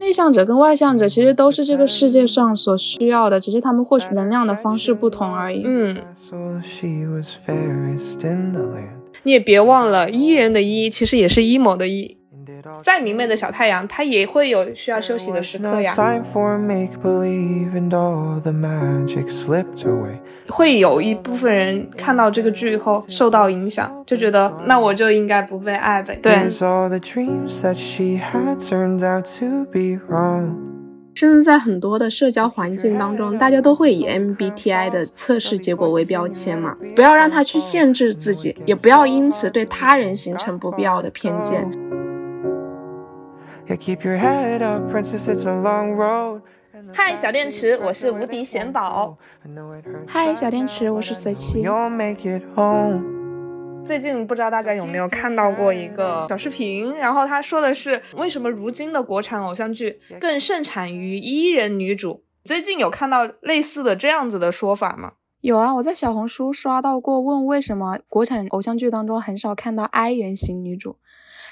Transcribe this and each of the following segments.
内向者跟外向者其实都是这个世界上所需要的，只是他们获取能量的方式不同而已。嗯，你也别忘了伊人的伊其实也是 emo 的 E。再明媚的小太阳，它也会有需要休息的时刻呀。会有一部分人看到这个剧以后受到影响，就觉得那我就应该不被爱呗。对。甚至在很多的社交环境当中，大家都会以 MBTI 的测试结果为标签嘛，不要让它去限制自己，也不要因此对他人形成不必要的偏见。嗨，小电池，我是无敌贤宝。嗨，小电池，我是随七。最近不知道大家有没有看到过一个小视频，然后他说的是为什么如今的国产偶像剧更盛产于伊人女主？最近有看到类似的这样子的说法吗？有啊，我在小红书刷到过，问为什么国产偶像剧当中很少看到 I 人型女主。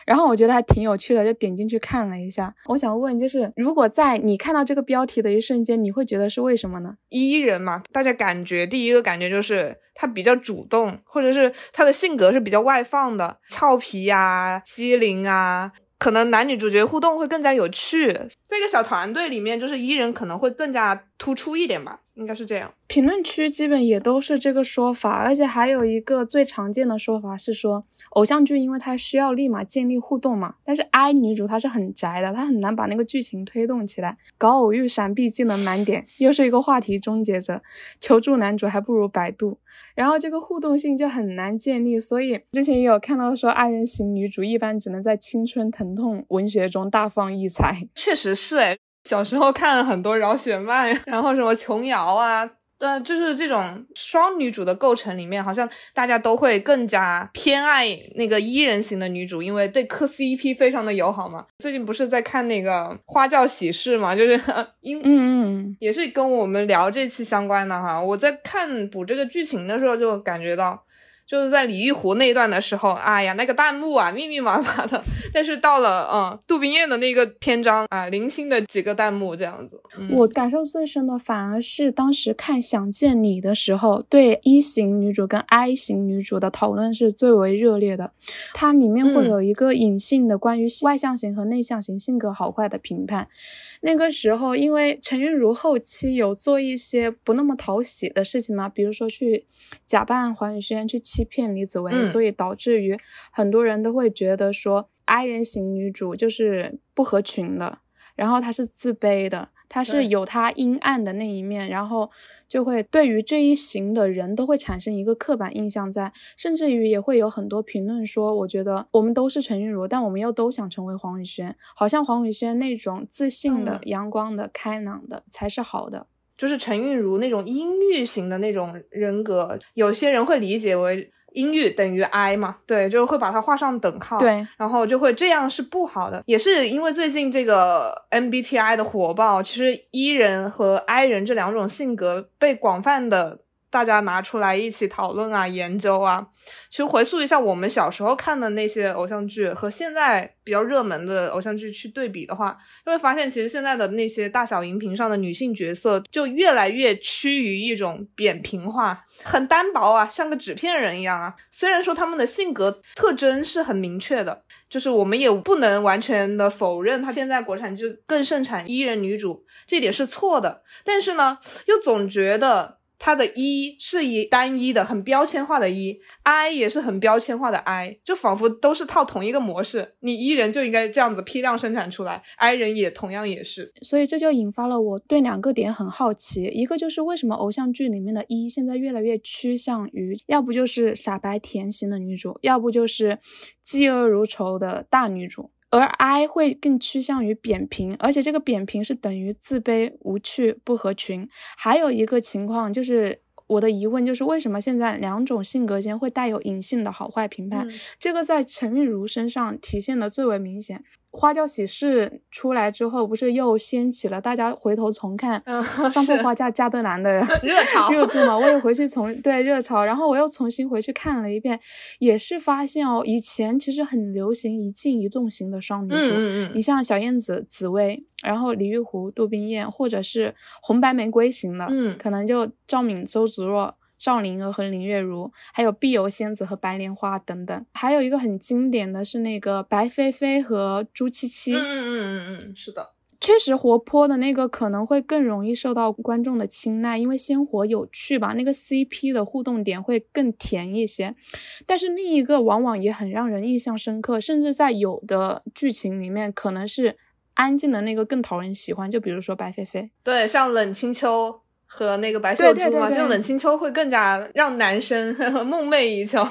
然后我觉得还挺有趣的，就点进去看了一下。我想问，就是如果在你看到这个标题的一瞬间，你会觉得是为什么呢？E 人嘛，大家感觉第一个感觉就是他比较主动，或者是他的性格是比较外放的，俏皮呀、机灵啊，可能男女主角互动会更加有趣。这个小团队里面，就是 E 人可能会更加突出一点吧。应该是这样，评论区基本也都是这个说法，而且还有一个最常见的说法是说，偶像剧因为它需要立马建立互动嘛，但是 I 女主她是很宅的，她很难把那个剧情推动起来，搞偶遇闪避技能满点，又是一个话题终结者，求助男主还不如百度，然后这个互动性就很难建立，所以之前也有看到说，爱人型女主一般只能在青春疼痛文学中大放异彩，确实是哎。小时候看了很多饶雪漫，然后什么琼瑶啊，呃，就是这种双女主的构成里面，好像大家都会更加偏爱那个伊人型的女主，因为对磕 CP 非常的友好嘛。最近不是在看那个花轿喜事嘛，就是 因嗯，也是跟我们聊这期相关的哈。我在看补这个剧情的时候，就感觉到。就是在李玉湖那一段的时候，哎呀，那个弹幕啊，密密麻麻的。但是到了嗯杜冰雁的那个篇章啊，零星的几个弹幕这样子。我感受最深的反而是当时看《想见你》的时候，对一型女主跟 I 型女主的讨论是最为热烈的。它里面会有一个隐性的关于外向型和内向型性格好坏的评判。那个时候，因为陈韵如后期有做一些不那么讨喜的事情嘛，比如说去假扮黄宇轩去欺骗李子维，所以导致于很多人都会觉得说 I 人型女主就是不合群的，然后她是自卑的。他是有他阴暗的那一面，然后就会对于这一型的人都会产生一个刻板印象在，甚至于也会有很多评论说，我觉得我们都是陈韵如，但我们又都想成为黄宇轩，好像黄宇轩那种自信的、阳光的、开朗的才是好的，就是陈韵如那种阴郁型的那种人格，有些人会理解为。音域等于 I 嘛？对，就会把它画上等号。对，然后就会这样是不好的，也是因为最近这个 MBTI 的火爆，其实 E 人和 I 人这两种性格被广泛的。大家拿出来一起讨论啊，研究啊。其实回溯一下我们小时候看的那些偶像剧和现在比较热门的偶像剧去对比的话，就会发现其实现在的那些大小荧屏上的女性角色就越来越趋于一种扁平化，很单薄啊，像个纸片人一样啊。虽然说他们的性格特征是很明确的，就是我们也不能完全的否认，他现在国产剧更盛产伊人女主，这点是错的。但是呢，又总觉得。它的一是以单一的、很标签化的“一 ”，I 也是很标签化的 “I”，就仿佛都是套同一个模式。你 E 人就应该这样子批量生产出来，I 人也同样也是。所以这就引发了我对两个点很好奇：一个就是为什么偶像剧里面的一现在越来越趋向于，要不就是傻白甜型的女主，要不就是嫉恶如仇的大女主。而 I 会更趋向于扁平，而且这个扁平是等于自卑、无趣、不合群。还有一个情况就是，我的疑问就是，为什么现在两种性格间会带有隐性的好坏评判？这个在陈韵如身上体现的最为明显。花轿喜事出来之后，不是又掀起了大家回头重看嗯 上错花轿嫁对郎的 热潮 热度嘛？我也回去重对热潮，然后我又重新回去看了一遍，也是发现哦，以前其实很流行一静一动型的双女主，嗯嗯你像小燕子、紫薇，然后李玉湖、杜冰雁，或者是红白玫瑰型的，嗯可能就赵敏、周芷若。赵灵儿和林月如，还有碧游仙子和白莲花等等，还有一个很经典的是那个白飞飞和朱七七，嗯嗯嗯嗯嗯，是的，确实活泼的那个可能会更容易受到观众的青睐，因为鲜活有趣吧，那个 CP 的互动点会更甜一些。但是另一个往往也很让人印象深刻，甚至在有的剧情里面可能是安静的那个更讨人喜欢，就比如说白飞飞。对，像冷清秋和那个白秀珠嘛，就冷清秋会更加让男生梦寐以求，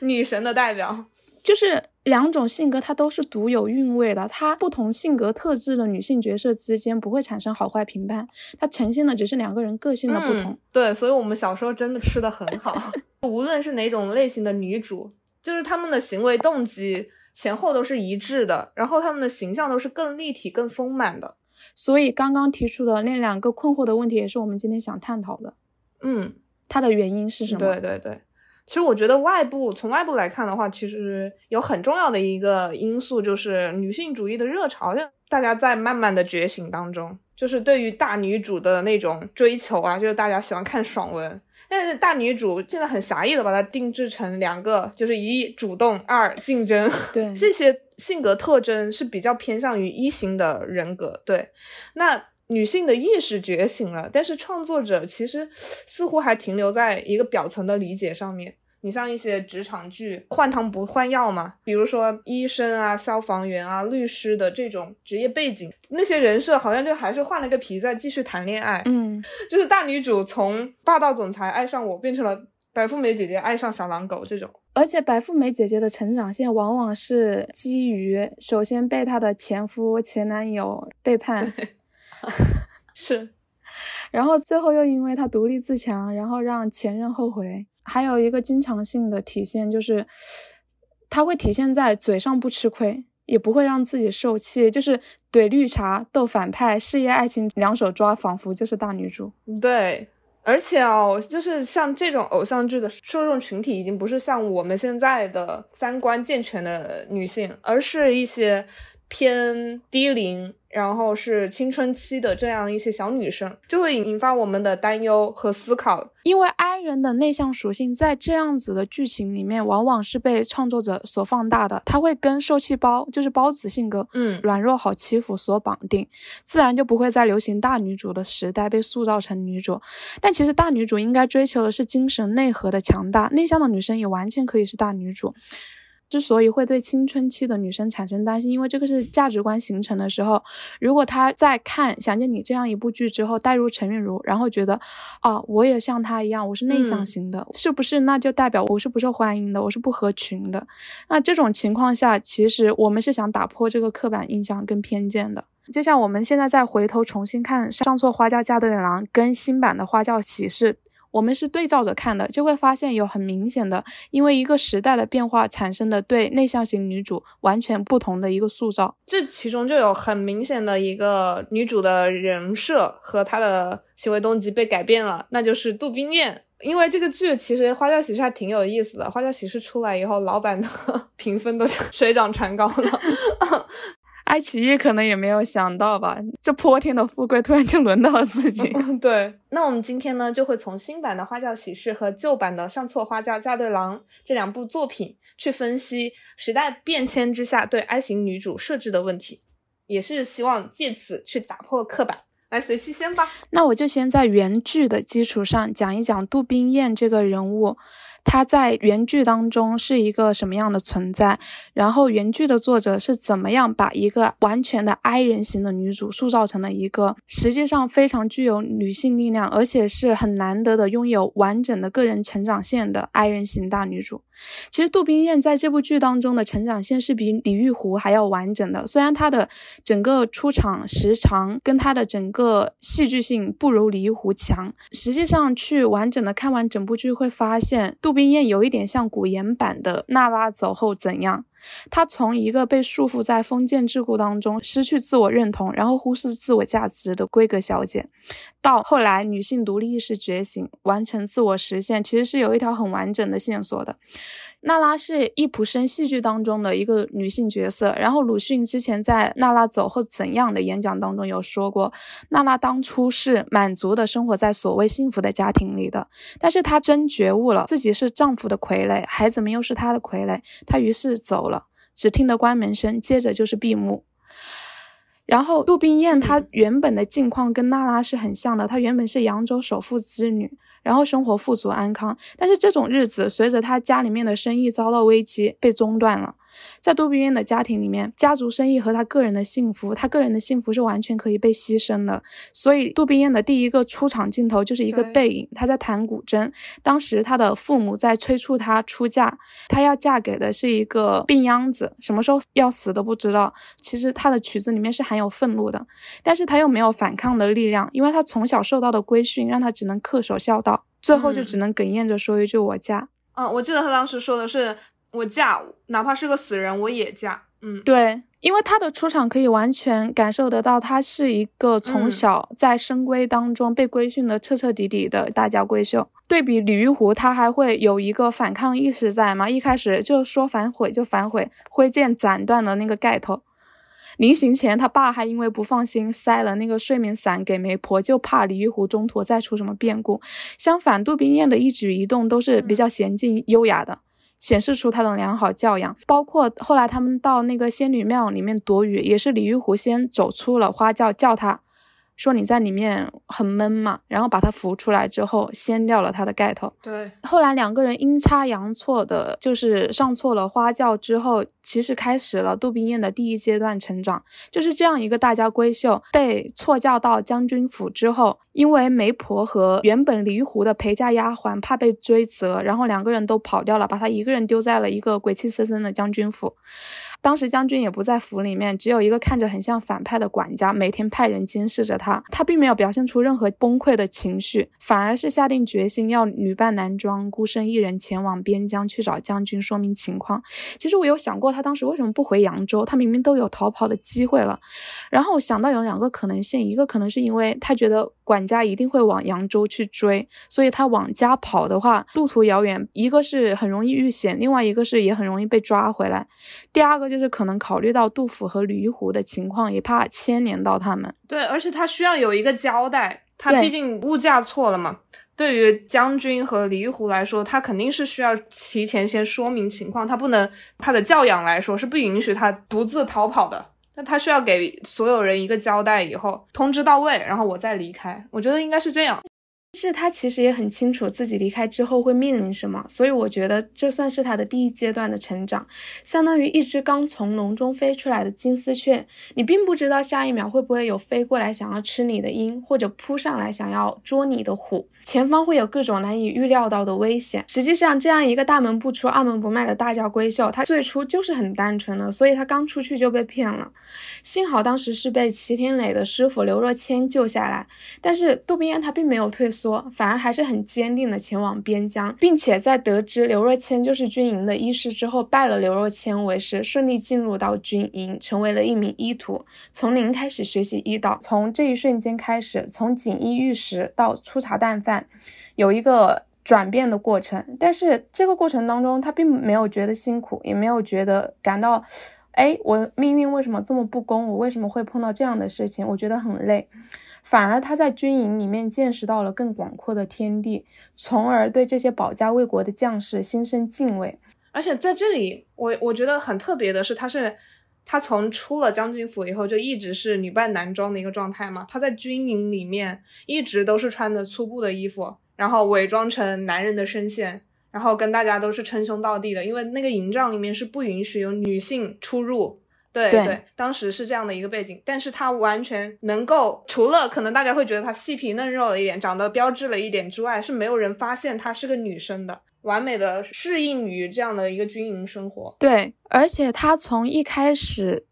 女神的代表。就是两种性格，它都是独有韵味的。它不同性格特质的女性角色之间不会产生好坏评判，它呈现的只是两个人个性的不同。嗯对，所以我们小时候真的吃的很好，无论是哪种类型的女主，就是她们的行为动机前后都是一致的，然后她们的形象都是更立体、更丰满的。所以刚刚提出的那两个困惑的问题，也是我们今天想探讨的。嗯，它的原因是什么？对对对。其实我觉得外部从外部来看的话，其实有很重要的一个因素就是女性主义的热潮，就大家在慢慢的觉醒当中，就是对于大女主的那种追求啊，就是大家喜欢看爽文。但是大女主现在很狭义的把它定制成两个，就是一主动，二竞争。对这些性格特征是比较偏向于一型的人格。对，那女性的意识觉醒了，但是创作者其实似乎还停留在一个表层的理解上面。你像一些职场剧，换汤不换药嘛，比如说医生啊、消防员啊、律师的这种职业背景，那些人设好像就还是换了个皮再继续谈恋爱。嗯，就是大女主从霸道总裁爱上我，变成了白富美姐姐爱上小狼狗这种。而且白富美姐姐的成长线往往是基于首先被她的前夫、前男友背叛，是，然后最后又因为她独立自强，然后让前任后悔。还有一个经常性的体现就是，她会体现在嘴上不吃亏，也不会让自己受气，就是怼绿茶、斗反派、事业爱情两手抓，仿佛就是大女主。对。而且哦，就是像这种偶像剧的受众群体，已经不是像我们现在的三观健全的女性，而是一些偏低龄，然后是青春期的这样一些小女生，就会引发我们的担忧和思考。因为 I 人的内向属性在这样子的剧情里面，往往是被创作者所放大的。他会跟受气包，就是包子性格，嗯软弱好欺负所绑定，自然就不会在流行大女主的时代被塑造成女主。但其实大女主应该追求的是精神内核的强大，内向的女生也完全可以是大女主。之所以会对青春期的女生产生担心，因为这个是价值观形成的时候，如果她在看《想见你》这样一部剧之后，带入陈韵如，然后觉得，啊，我也像她一样，我是内向嗯型的，是不是？那就代表我是不受欢迎的，我是不合群的。那这种情况下，其实我们是想打破这个刻板印象跟偏见的。就像我们现在再回头重新看《上错花轿嫁对郎》跟新版的《花轿喜事》。我们是对照着看的，就会发现有很明显的，因为一个时代的变化产生的对内向型女主完全不同的一个塑造。这其中就有很明显的一个女主的人设和她的行为动机被改变了，那就是杜冰雁。因为这个剧其实《花轿喜事》还挺有意思的，《花轿喜事》出来以后，老板的 评分都 水涨船高了。爱奇艺可能也没有想到吧，这泼天的富贵突然就轮到了自己。对，那我们今天呢，就会从新版的《花轿喜事》和旧版的《上错花轿嫁对郎》这两部作品去分析时代变迁之下对 I 型女主设置的问题，也是希望借此去打破刻板。来，随七先吧。那我就先在原剧的基础上讲一讲杜冰雁这个人物。她在原剧当中是一个什么样的存在？然后原剧的作者是怎么样把一个完全的 I 人型的女主塑造成了一个实际上非常具有女性力量，而且是很难得的拥有完整的个人成长线的 I 人型大女主。其实杜冰雁在这部剧当中的成长线是比李玉湖还要完整的，虽然她的整个出场时长跟她的整个戏剧性不如李玉湖强，实际上去完整的看完整部剧会发现，杜冰燕有一点像古言版的娜拉走后怎样。他从一个被束缚在封建桎梏当中、失去自我认同，然后忽视自我价值的闺阁小姐，到后来女性独立意识觉醒、完成自我实现，其实是有一条很完整的线索的。娜拉是易卜生戏剧当中的一个女性角色，然后鲁迅之前在《娜拉走后怎样的》演讲当中有说过，娜拉当初是满足的生活在所谓幸福的家庭里的，但是她真觉悟了自己是丈夫的傀儡，孩子们又是她的傀儡，她于是走，只听得关门声，接着就是闭幕。然后杜冰雁她原本的境况跟娜拉是很像的，她原本是扬州首富之女。然后生活富足安康，但是这种日子随着她家里面的生意遭到危机被中断了。在杜冰燕的家庭里面，家族生意和他个人的幸福，他个人的幸福是完全可以被牺牲的。所以杜宾燕的第一个出场镜头就是一个背影，她在弹古筝。当时她的父母在催促她出嫁，她要嫁给的是一个病秧子，什么时候要死都不知道。其实她的曲子里面是含有愤怒的，但是她又没有反抗的力量，因为她从小受到的规训让她只能恪守孝道，最后就只能哽咽着说一句“我嫁”。嗯，我记得他当时说的是。我嫁，哪怕是个死人，我也嫁。嗯，对，因为他的出场可以完全感受得到，他是一个从小在深闺当中被规训的彻彻底底的大家闺秀。对比李玉湖，他还会有一个反抗意识在吗？一开始就说反悔就反悔，挥剑斩断了那个盖头。临行前，他爸还因为不放心，塞了那个睡眠伞给媒婆，就怕李玉湖中途再出什么变故。相反，杜冰雁的一举一动都是比较娴静优雅的。显示出他的良好教养，包括后来他们到那个仙女庙里面躲雨，也是李玉湖先走出了花轿，叫他。说你在里面很闷嘛，然后把他扶出来之后，掀掉了他的盖头。对，后来两个人阴差阳错的，就是上错了花轿之后，其实开始了杜冰燕的第一阶段成长。就是这样一个大家闺秀，被错嫁到将军府之后，因为媒婆和原本离湖的陪嫁丫鬟怕被追责，然后两个人都跑掉了，把她一个人丢在了一个鬼气森森的将军府。当时将军也不在府里面，只有一个看着很像反派的管家，每天派人监视着他。他并没有表现出任何崩溃的情绪，反而是下定决心要女扮男装，孤身一人前往边疆去找将军说明情况。其实我有想过，他当时为什么不回扬州？他明明都有逃跑的机会了。然后我想到有两个可能性，一个可能是因为他觉得管家一定会往扬州去追，所以他往家跑的话，路途遥远，一个是很容易遇险，另外一个是也很容易被抓回来。第二个。就是可能考虑到杜甫和李玉湖的情况，也怕牵连到他们。对，而且他需要有一个交代，他毕竟物价错了嘛。对于将军和李玉湖来说，他肯定是需要提前先说明情况，他不能他的教养来说是不允许他独自逃跑的。那他需要给所有人一个交代，以后通知到位，然后我再离开。我觉得应该是这样。是他其实也很清楚自己离开之后会面临什么，所以我觉得这算是他的第一阶段的成长，相当于一只刚从笼中飞出来的金丝雀，你并不知道下一秒会不会有飞过来想要吃你的鹰，或者扑上来想要捉你的虎。前方会有各种难以预料到的危险。实际上，这样一个大门不出、二门不迈的大家闺秀，她最初就是很单纯的，所以她刚出去就被骗了。幸好当时是被齐天磊的师傅刘若谦救下来。但是杜宾燕她并没有退缩，反而还是很坚定的前往边疆，并且在得知刘若谦就是军营的医师之后，拜了刘若谦为师，顺利进入到军营，成为了一名医徒，从零开始学习医道。从这一瞬间开始，从锦衣玉食到粗茶淡饭。有一个转变的过程，但是这个过程当中，他并没有觉得辛苦，也没有觉得感到，哎，我命运为什么这么不公？我为什么会碰到这样的事情？我觉得很累。反而他在军营里面见识到了更广阔的天地，从而对这些保家卫国的将士心生敬畏。而且在这里，我我觉得很特别的是，他是。他从出了将军府以后，就一直是女扮男装的一个状态嘛。他在军营里面一直都是穿着粗布的衣服，然后伪装成男人的声线，然后跟大家都是称兄道弟的。因为那个营帐里面是不允许有女性出入。对对，当时是这样的一个背景。但是他完全能够，除了可能大家会觉得他细皮嫩肉了一点，长得标致了一点之外，是没有人发现她是个女生的。完美的适应于这样的一个军营生活，对，而且他从一开始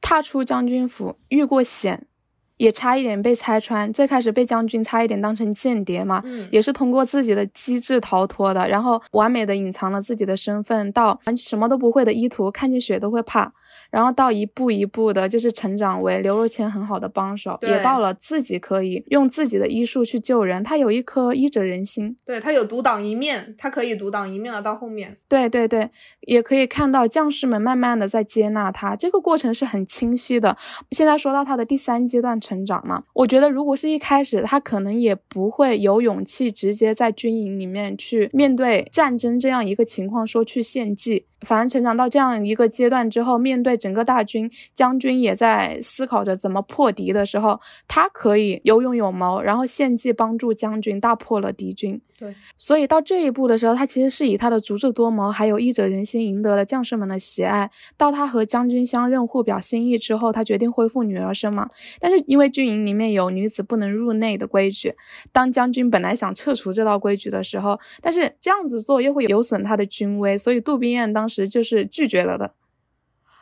踏出将军府，遇过险，也差一点被拆穿。最开始被将军差一点当成间谍嘛，嗯也是通过自己的机智逃脱的，然后完美的隐藏了自己的身份，到什么都不会的医徒看见血都会怕，然后到一步一步的，就是成长为刘若谦很好的帮手，也到了自己可以用自己的医术去救人，他有一颗医者仁心。对他有独挡一面，他可以独挡一面了。到后面，对对对，也可以看到将士们慢慢的在接纳他，这个过程是很清晰的。现在说到他的第三阶段成长嘛，我觉得如果是一开始，他可能也不会有勇气直接在军营里面去面对战争这样一个情况说去献祭。反而成长到这样一个阶段之后，面对整个大军，将军也在思考着怎么破敌的时候，他可以有勇有谋，然后献计帮助将军大破了敌军。对，所以到这一步的时候，他其实是以他的足智多谋，还有医者仁心赢得了将士们的喜爱。到他和将军相认，互表心意之后，他决定恢复女儿身嘛。但是因为军营里面有女子不能入内的规矩，当将军本来想撤除这道规矩的时候，但是这样子做又会有损他的军威，所以杜宾彦当时就是拒绝了的。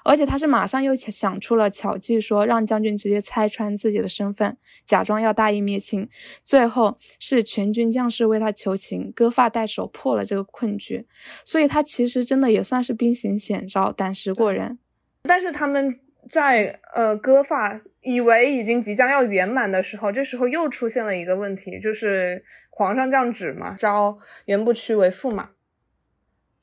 而且他是马上又想出了巧计，说让将军直接拆穿自己的身份，假装要大义灭亲。最后是全军将士为他求情，割发代首，破了这个困局。所以他其实真的也算是兵行险招，胆识过人。但是他们在呃割发，以为已经即将要圆满的时候，这时候又出现了一个问题，就是皇上降旨嘛，招袁不屈为驸马。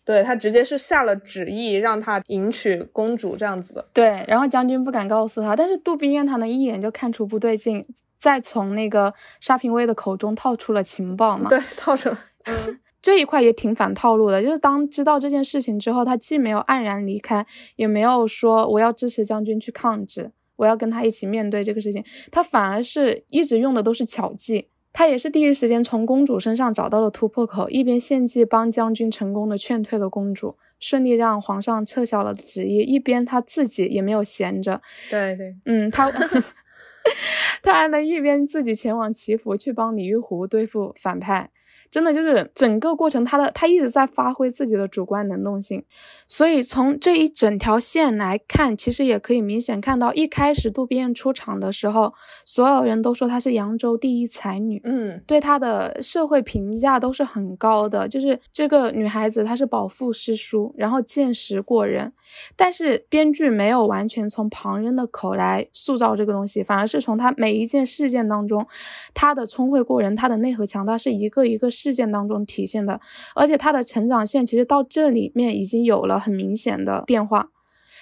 对他直接是下了旨意，让他迎娶公主这样子的。对，然后将军不敢告诉他，但是杜宾彦他能一眼就看出不对劲，再从那个沙平威的口中套出了情报嘛。对，套出了。嗯，这一块也挺反套路的，就是当知道这件事情之后，他既没有黯然离开，也没有说我要支持将军去抗旨，我要跟他一起面对这个事情，他反而是一直用的都是巧计。他也是第一时间从公主身上找到了突破口，一边献计帮将军成功的劝退了公主，顺利让皇上撤销了旨意，一边他自己也没有闲着。对对，嗯，他 他还能一边自己前往祈福去帮李玉湖对付反派。真的就是整个过程，他的他一直在发挥自己的主观能动性，所以从这一整条线来看，其实也可以明显看到，一开始渡边出场的时候，所有人都说她是扬州第一才女，嗯，对她的社会评价都是很高的，就是这个女孩子她是饱腹诗书，然后见识过人，但是编剧没有完全从旁人的口来塑造这个东西，反而是从她每一件事件当中，她的聪慧过人，她的内核强大是一个一个。事件当中体现的，而且他的成长线其实到这里面已经有了很明显的变化。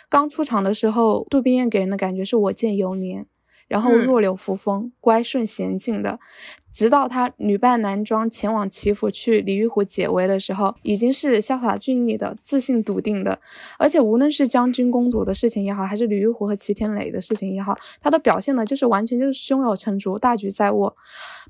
刚出场的时候，杜冰雁给人的感觉是我见犹怜，然后弱柳扶风、乖顺娴静的。直到他女扮男装前往祈福去李玉湖解围的时候，已经是潇洒俊逸的、自信笃定的。而且无论是将军公主的事情也好，还是李玉湖和齐天磊的事情也好，他的表现呢，就是完全就是胸有成竹、大局在握。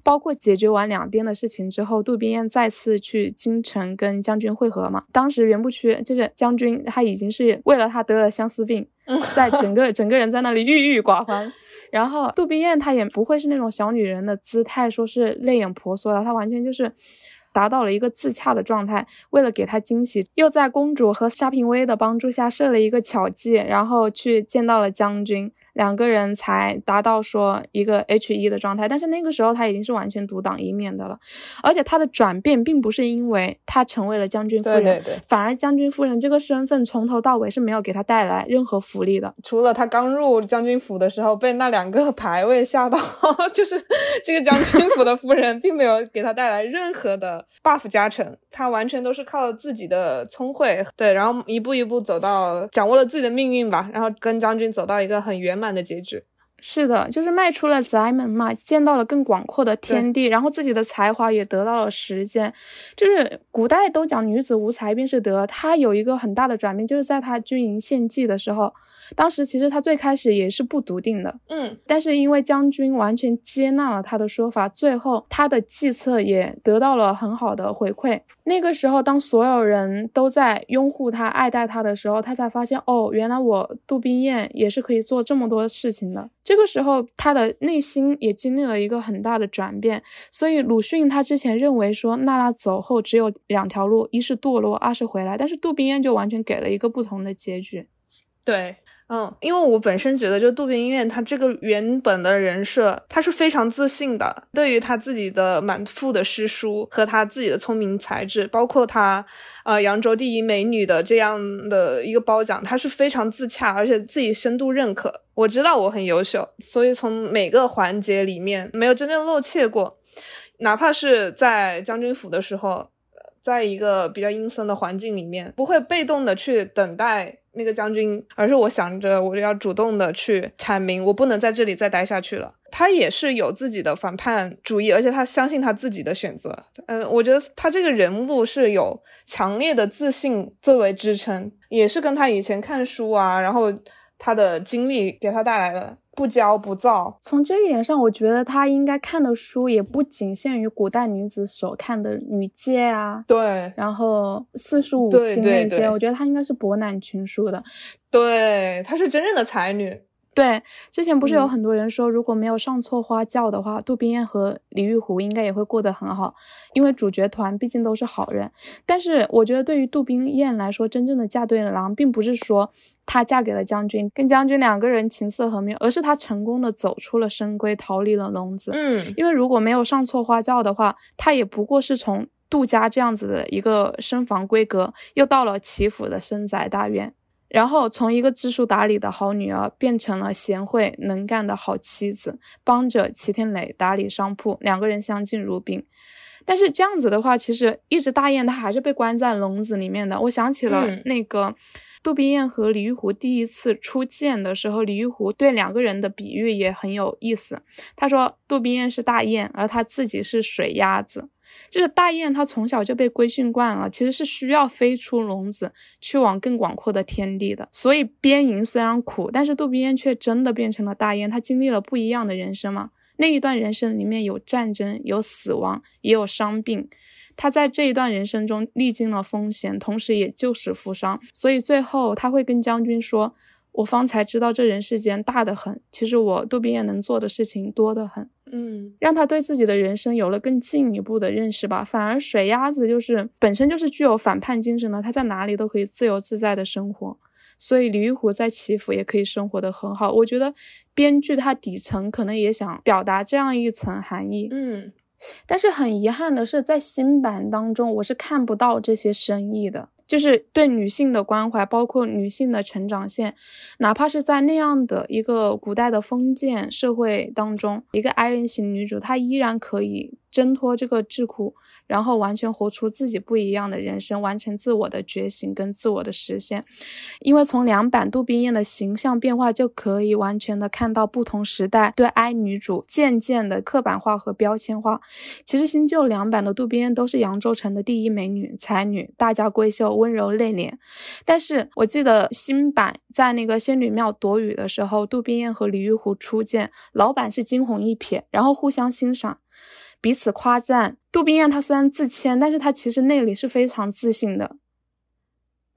包括解决完两边的事情之后，杜冰雁再次去京城跟将军会合嘛。当时袁不屈就是将军，他已经是为了他得了相思病，在整个整个人在那里郁郁寡欢。然后杜冰雁她也不会是那种小女人的姿态，说是泪眼婆娑的，她完全就是达到了一个自洽的状态。为了给她惊喜，又在公主和沙平威的帮助下设了一个巧计，然后去见到了将军。两个人才达到说一个 H 一的状态，但是那个时候他已经是完全独当一面的了，而且他的转变并不是因为他成为了将军夫人，对对对，反而将军夫人这个身份从头到尾是没有给他带来任何福利的。除了他刚入将军府的时候被那两个 牌位吓到，就是这个将军府的夫人并没有给他带来任何的 buff 加成，他完全都是靠自己的聪慧，对，然后一步一步走到掌握了自己的命运吧，然后跟将军走到一个很圆满的结局。是的，就是迈出了宅门嘛，见到了更广阔的天地，然后自己的才华也得到了实践。就是古代都讲女子无才便是德，她有一个很大的转变，就是在她军营献计的时候，当时其实他最开始也是不笃定的，嗯，但是因为将军完全接纳了他的说法，最后他的计策也得到了很好的回馈。那个时候，当所有人都在拥护他、爱戴他的时候，他才发现，哦，原来我杜冰雁也是可以做这么多事情的。这个时候，他的内心也经历了一个很大的转变。所以，鲁迅他之前认为说，娜娜走后只有两条路，一是堕落，二是回来。但是杜冰雁就完全给了一个不同的结局。对，嗯，因为我本身觉得，就渡边燕她这个原本的人设，他是非常自信的。对于他自己的满腹的诗书和他自己的聪明才智，包括他，呃，扬州第一美女的这样的一个褒奖，他是非常自洽，而且自己深度认可。我知道我很优秀，所以从每个环节里面没有真正露怯过，哪怕是在将军府的时候，在一个比较阴森的环境里面，不会被动的去等待。那个将军，而是我想着我要主动的去阐明，我不能在这里再待下去了。他也是有自己的反叛主义，而且他相信他自己的选择。嗯，我觉得他这个人物是有强烈的自信作为支撑，也是跟他以前看书啊，然后他的经历给他带来的。不骄不躁，从这一点上，我觉得他应该看的书也不仅限于古代女子所看的女诫啊，对，然后四书五经那些，我觉得他应该是博览群书的，对，她是真正的才女。对，之前不是有很多人说，如果没有上错花轿的话，杜冰雁和李玉湖应该也会过得很好，因为主角团毕竟都是好人。但是我觉得，对于杜冰雁来说，真正的嫁对郎，并不是说她嫁给了将军，跟将军两个人琴瑟和鸣，而是她成功的走出了深闺，逃离了笼子。嗯，因为如果没有上错花轿的话，她也不过是从杜家这样子的一个深房闺阁，又到了齐府的深宅大院。然后从一个知书达理的好女儿变成了贤惠能干的好妻子，帮着齐天磊打理商铺，两个人相敬如宾。但是这样子的话，其实一直大雁她还是被关在笼子里面的。我想起了那个杜宾燕和李玉湖第一次初见的时候，李玉湖对两个人的比喻也很有意思。他说杜宾燕是大雁，而他自己是水鸭子。这个大雁，它从小就被规训惯了，其实是需要飞出笼子，去往更广阔的天地的。所以边营虽然苦，但是杜宾燕却真的变成了大雁。他经历了不一样的人生嘛，那一段人生里面有战争，有死亡，也有伤病。他在这一段人生中历经了风险，同时也救死扶伤。所以最后他会跟将军说。我方才知道这人世间大得很，其实我杜宾燕能做的事情多得很，嗯，让他对自己的人生有了更进一步的认识吧。反而水鸭子就是本身就是具有反叛精神的，他在哪里都可以自由自在的生活，所以李玉湖在祈福也可以生活的很好。我觉得编剧他底层可能也想表达这样一层含义，嗯，但是很遗憾的是，在新版当中我是看不到这些深意的。就是对女性的关怀，包括女性的成长线，哪怕是在那样的一个古代的封建社会当中，一个 I 人型女主，她依然可以。挣脱这个桎梏，然后完全活出自己不一样的人生，完成自我的觉醒跟自我的实现。因为从两版杜冰雁的形象变化，就可以完全的看到不同时代对 I 女主渐渐的刻板化和标签化。其实新旧两版的杜冰雁都是扬州城的第一美女、才女，大家闺秀，温柔内敛。但是我记得新版在那个仙女庙躲雨的时候，杜冰雁和李玉湖初见，老板是惊鸿一瞥，然后互相欣赏。彼此夸赞，杜宾燕她虽然自谦，但是她其实内里是非常自信的。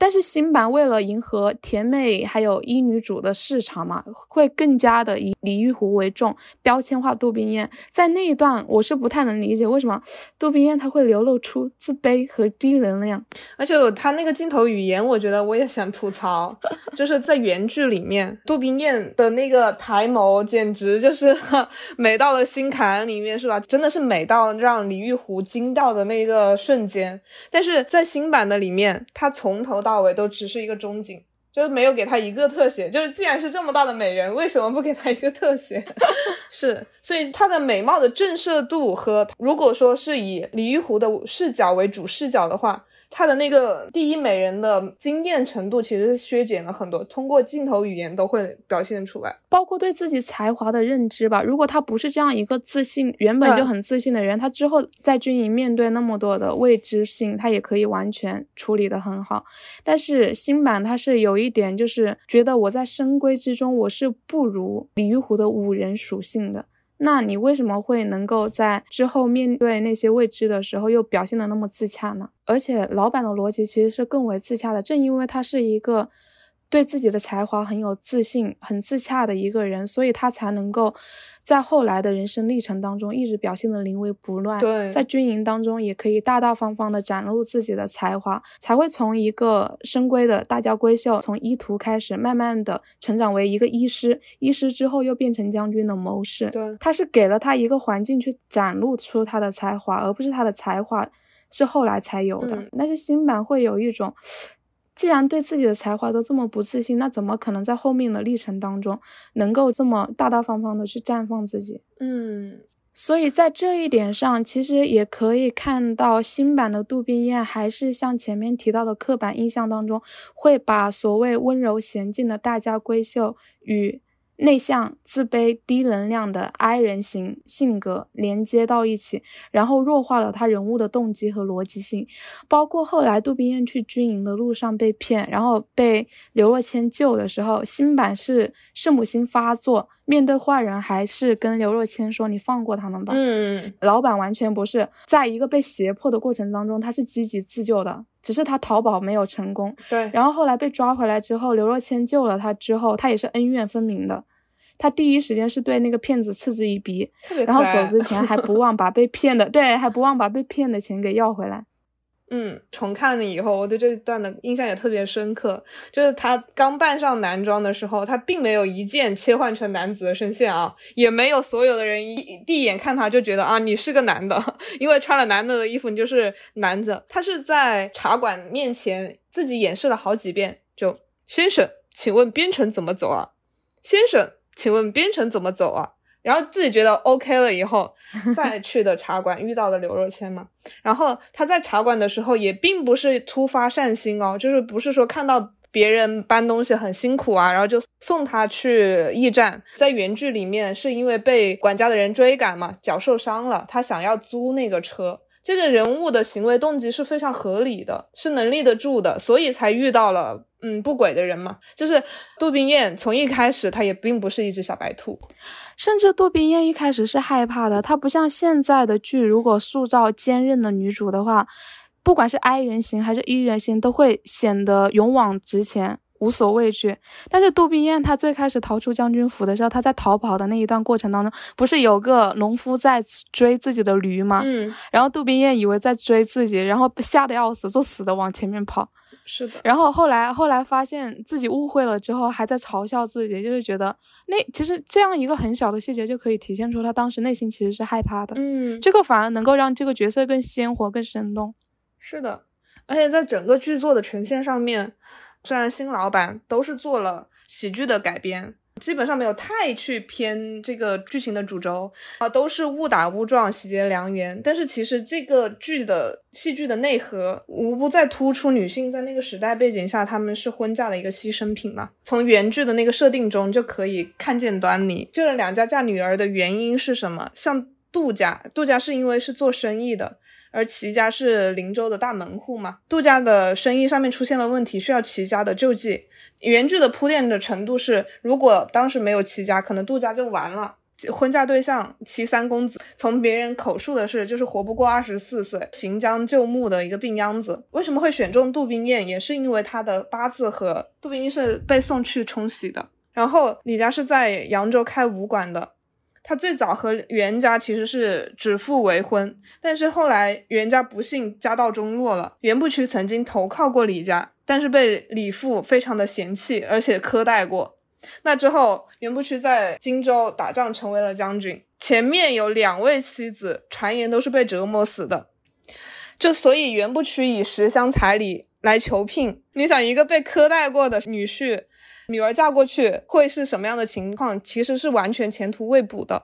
但是新版为了迎合甜妹还有一女主的市场嘛，会更加的以李玉湖为重，标签化杜冰燕。在那一段，我是不太能理解为什么杜冰燕她会流露出自卑和低能量。而且她那个镜头语言，我觉得我也想吐槽，就是在原剧里面，杜冰燕的那个抬眸简直就是 美到了心坎里面，是吧？真的是美到让李玉湖惊到的那个瞬间。但是在新版的里面，他从头到到尾都只是一个中景，就是没有给她一个特写。就是既然是这么大的美人，为什么不给她一个特写？是，所以她的美貌的震慑度和如果说是以李玉湖的视角为主视角的话。她的那个第一美人的惊艳程度其实是削减了很多，通过镜头语言都会表现出来，包括对自己才华的认知吧。如果他不是这样一个自信，原本就很自信的人，他之后在军营面对那么多的未知性，他也可以完全处理的很好。但是新版他是有一点，就是觉得我在深闺之中，我是不如李玉湖的五人属性的。那你为什么会能够在之后面对那些未知的时候又表现的那么自洽呢？而且老板的逻辑其实是更为自洽的，正因为他是一个对自己的才华很有自信、很自洽的一个人，所以他才能够在后来的人生历程当中一直表现的临危不乱。对，在军营当中也可以大大方方的展露自己的才华，才会从一个深闺的大家闺秀，从医徒开始，慢慢的成长为一个医师，医师之后又变成将军的谋士。对，他是给了他一个环境去展露出他的才华，而不是他的才华是后来才有的。但是新版会有一种。既然对自己的才华都这么不自信，那怎么可能在后面的历程当中能够这么大大方方的去绽放自己？嗯，所以在这一点上，其实也可以看到新版的杜冰雁还是像前面提到的刻板印象当中，会把所谓温柔娴静的大家闺秀与。内向、自卑、低能量的 I 人型性格连接到一起，然后弱化了他人物的动机和逻辑性。包括后来杜宾燕去军营的路上被骗，然后被刘若谦救的时候，新版是圣母心发作，面对坏人还是跟刘若谦说：“你放过他们吧。”嗯，老板完全不是在一个被胁迫的过程当中，他是积极自救的。只是他逃跑没有成功，对。然后后来被抓回来之后，刘若谦救了他之后，他也是恩怨分明的。他第一时间是对那个骗子嗤之以鼻，然后走之前还不忘把被骗的，对，还不忘把被骗的钱给要回来。嗯，重看了以后，我对这段的印象也特别深刻。就是他刚扮上男装的时候，他并没有一键切换成男子的声线啊，也没有所有的人一第一眼看他就觉得啊你是个男的，因为穿了男的的衣服你就是男子。他是在茶馆面前自己演示了好几遍，就先生，请问边城怎么走啊？先生，请问边城怎么走啊？然后自己觉得 OK 了以后，再去的茶馆 遇到的刘若谦嘛。然后他在茶馆的时候也并不是突发善心哦，就是不是说看到别人搬东西很辛苦啊，然后就送他去驿站。在原剧里面是因为被管家的人追赶嘛，脚受伤了，他想要租那个车。这个人物的行为动机是非常合理的，是能立得住的，所以才遇到了嗯不轨的人嘛。就是杜冰燕从一开始她也并不是一只小白兔。甚至杜冰燕一开始是害怕的，她不像现在的剧，如果塑造坚韧的女主的话，不管是 I 人型还是 E 人型，都会显得勇往直前，无所畏惧。但是杜冰雁她最开始逃出将军府的时候，她在逃跑的那一段过程当中，不是有个农夫在追自己的驴吗？嗯，然后杜冰雁以为在追自己，然后吓得要死，就死的往前面跑。是的，然后后来后来发现自己误会了之后，还在嘲笑自己，就是觉得那其实这样一个很小的细节就可以体现出他当时内心其实是害怕的。嗯，这个反而能够让这个角色更鲜活、更生动。是的，而且在整个剧作的呈现上面，虽然新老板都是做了喜剧的改编。基本上没有太去偏这个剧情的主轴啊，都是误打误撞、喜结良缘。但是其实这个剧的戏剧的内核，无不在突出女性在那个时代背景下，她们是婚嫁的一个牺牲品嘛。从原剧的那个设定中就可以看见端倪。这两家嫁女儿的原因是什么？像杜家，杜家是因为是做生意的。而齐家是林州的大门户嘛，杜家的生意上面出现了问题，需要齐家的救济。原剧的铺垫的程度是，如果当时没有齐家，可能杜家就完了。婚嫁对象齐三公子，从别人口述的是，就是活不过二十四岁，行将就木的一个病秧子。为什么会选中杜冰燕，也是因为他的八字和杜宾是被送去冲喜的。然后李家是在扬州开武馆的。他最早和袁家其实是指腹为婚，但是后来袁家不幸家道中落了。袁不屈曾经投靠过李家，但是被李父非常的嫌弃，而且苛待过。那之后，袁不屈在荆州打仗，成为了将军。前面有两位妻子，传言都是被折磨死的。就所以袁不屈以十箱彩礼来求聘。你想，一个被苛待过的女婿。女儿嫁过去会是什么样的情况？其实是完全前途未卜的。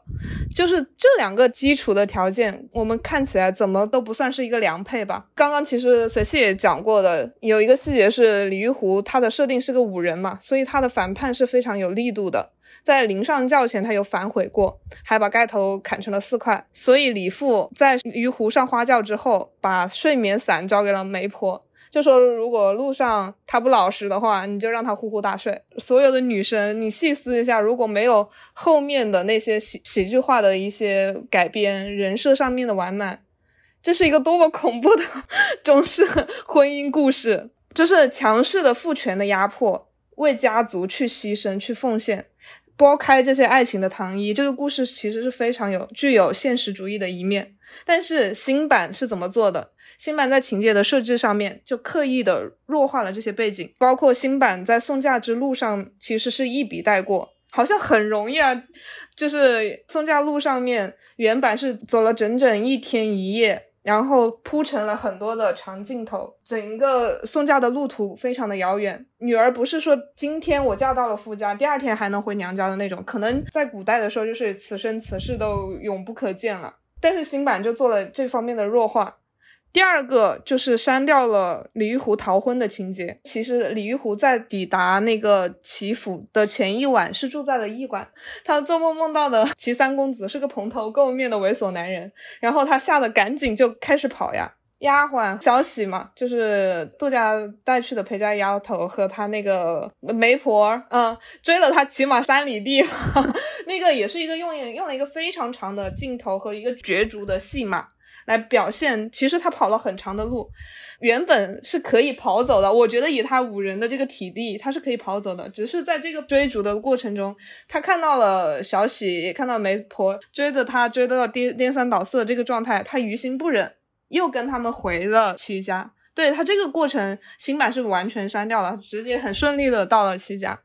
就是这两个基础的条件，我们看起来怎么都不算是一个良配吧。刚刚其实随气也讲过的，有一个细节是李玉湖他的设定是个武人嘛，所以他的反叛是非常有力度的。在临上轿前，他有反悔过，还把盖头砍成了四块。所以李父在鱼湖上花轿之后，把睡眠伞交给了媒婆。就说如果路上他不老实的话，你就让他呼呼大睡。所有的女生，你细思一下，如果没有后面的那些喜喜剧化的一些改编，人设上面的完满，这是一个多么恐怖的 中式婚姻故事！就是强势的父权的压迫，为家族去牺牲、去奉献，剥开这些爱情的糖衣。这个故事其实是非常有具有现实主义的一面。但是新版是怎么做的？新版在情节的设置上面就刻意的弱化了这些背景，包括新版在送嫁之路上其实是一笔带过，好像很容易啊。就是送嫁路上面原版是走了整整一天一夜，然后铺成了很多的长镜头，整个送嫁的路途非常的遥远。女儿不是说今天我嫁到了夫家，第二天还能回娘家的那种，可能在古代的时候就是此生此世都永不可见了。但是新版就做了这方面的弱化。第二个就是删掉了李玉湖逃婚的情节。其实李玉湖在抵达那个齐府的前一晚是住在了驿馆，他做梦梦到的齐三公子是个蓬头垢面的猥琐男人，然后他吓得赶紧就开始跑呀。丫鬟小喜嘛，就是杜家带去的陪嫁丫头和他那个媒婆，嗯，追了他起码三里地，那个也是一个用用了一个非常长的镜头和一个角逐的戏码。来表现，其实他跑了很长的路，原本是可以跑走的。我觉得以他五人的这个体力，他是可以跑走的。只是在这个追逐的过程中，他看到了小喜，也看到媒婆追着他，追到颠颠三倒四的这个状态，他于心不忍，又跟他们回了齐家。对他这个过程，新版是完全删掉了，直接很顺利的到了齐家。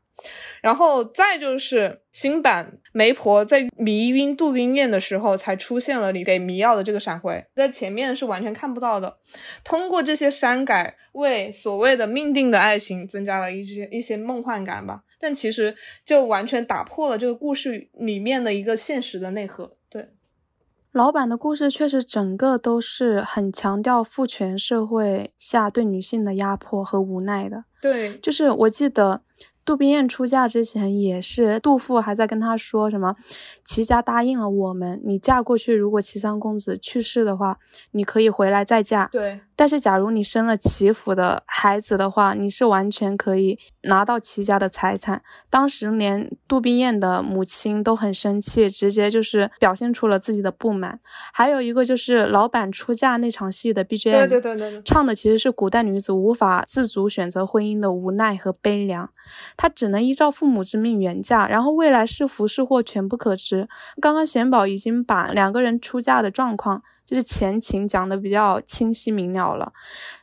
然后再就是新版媒婆在迷晕杜冰雁的时候，才出现了你给迷药的这个闪回，在前面是完全看不到的。通过这些删改，为所谓的命定的爱情增加了一些一些梦幻感吧。但其实就完全打破了这个故事里面的一个现实的内核。对，老版的故事确实整个都是很强调父权社会下对女性的压迫和无奈的。对，就是我记得。杜冰燕出嫁之前也是，杜父还在跟她说什么，齐家答应了我们，你嫁过去，如果齐三公子去世的话，你可以回来再嫁。对。但是，假如你生了齐府的孩子的话，你是完全可以拿到齐家的财产。当时连杜冰燕的母亲都很生气，直接就是表现出了自己的不满。还有一个就是老板出嫁那场戏的 BGM，对对对对，唱的其实是古代女子无法自主选择婚姻的无奈和悲凉，她只能依照父母之命远嫁，然后未来是福是祸全不可知。刚刚贤宝已经把两个人出嫁的状况。就是前情讲的比较清晰明了了，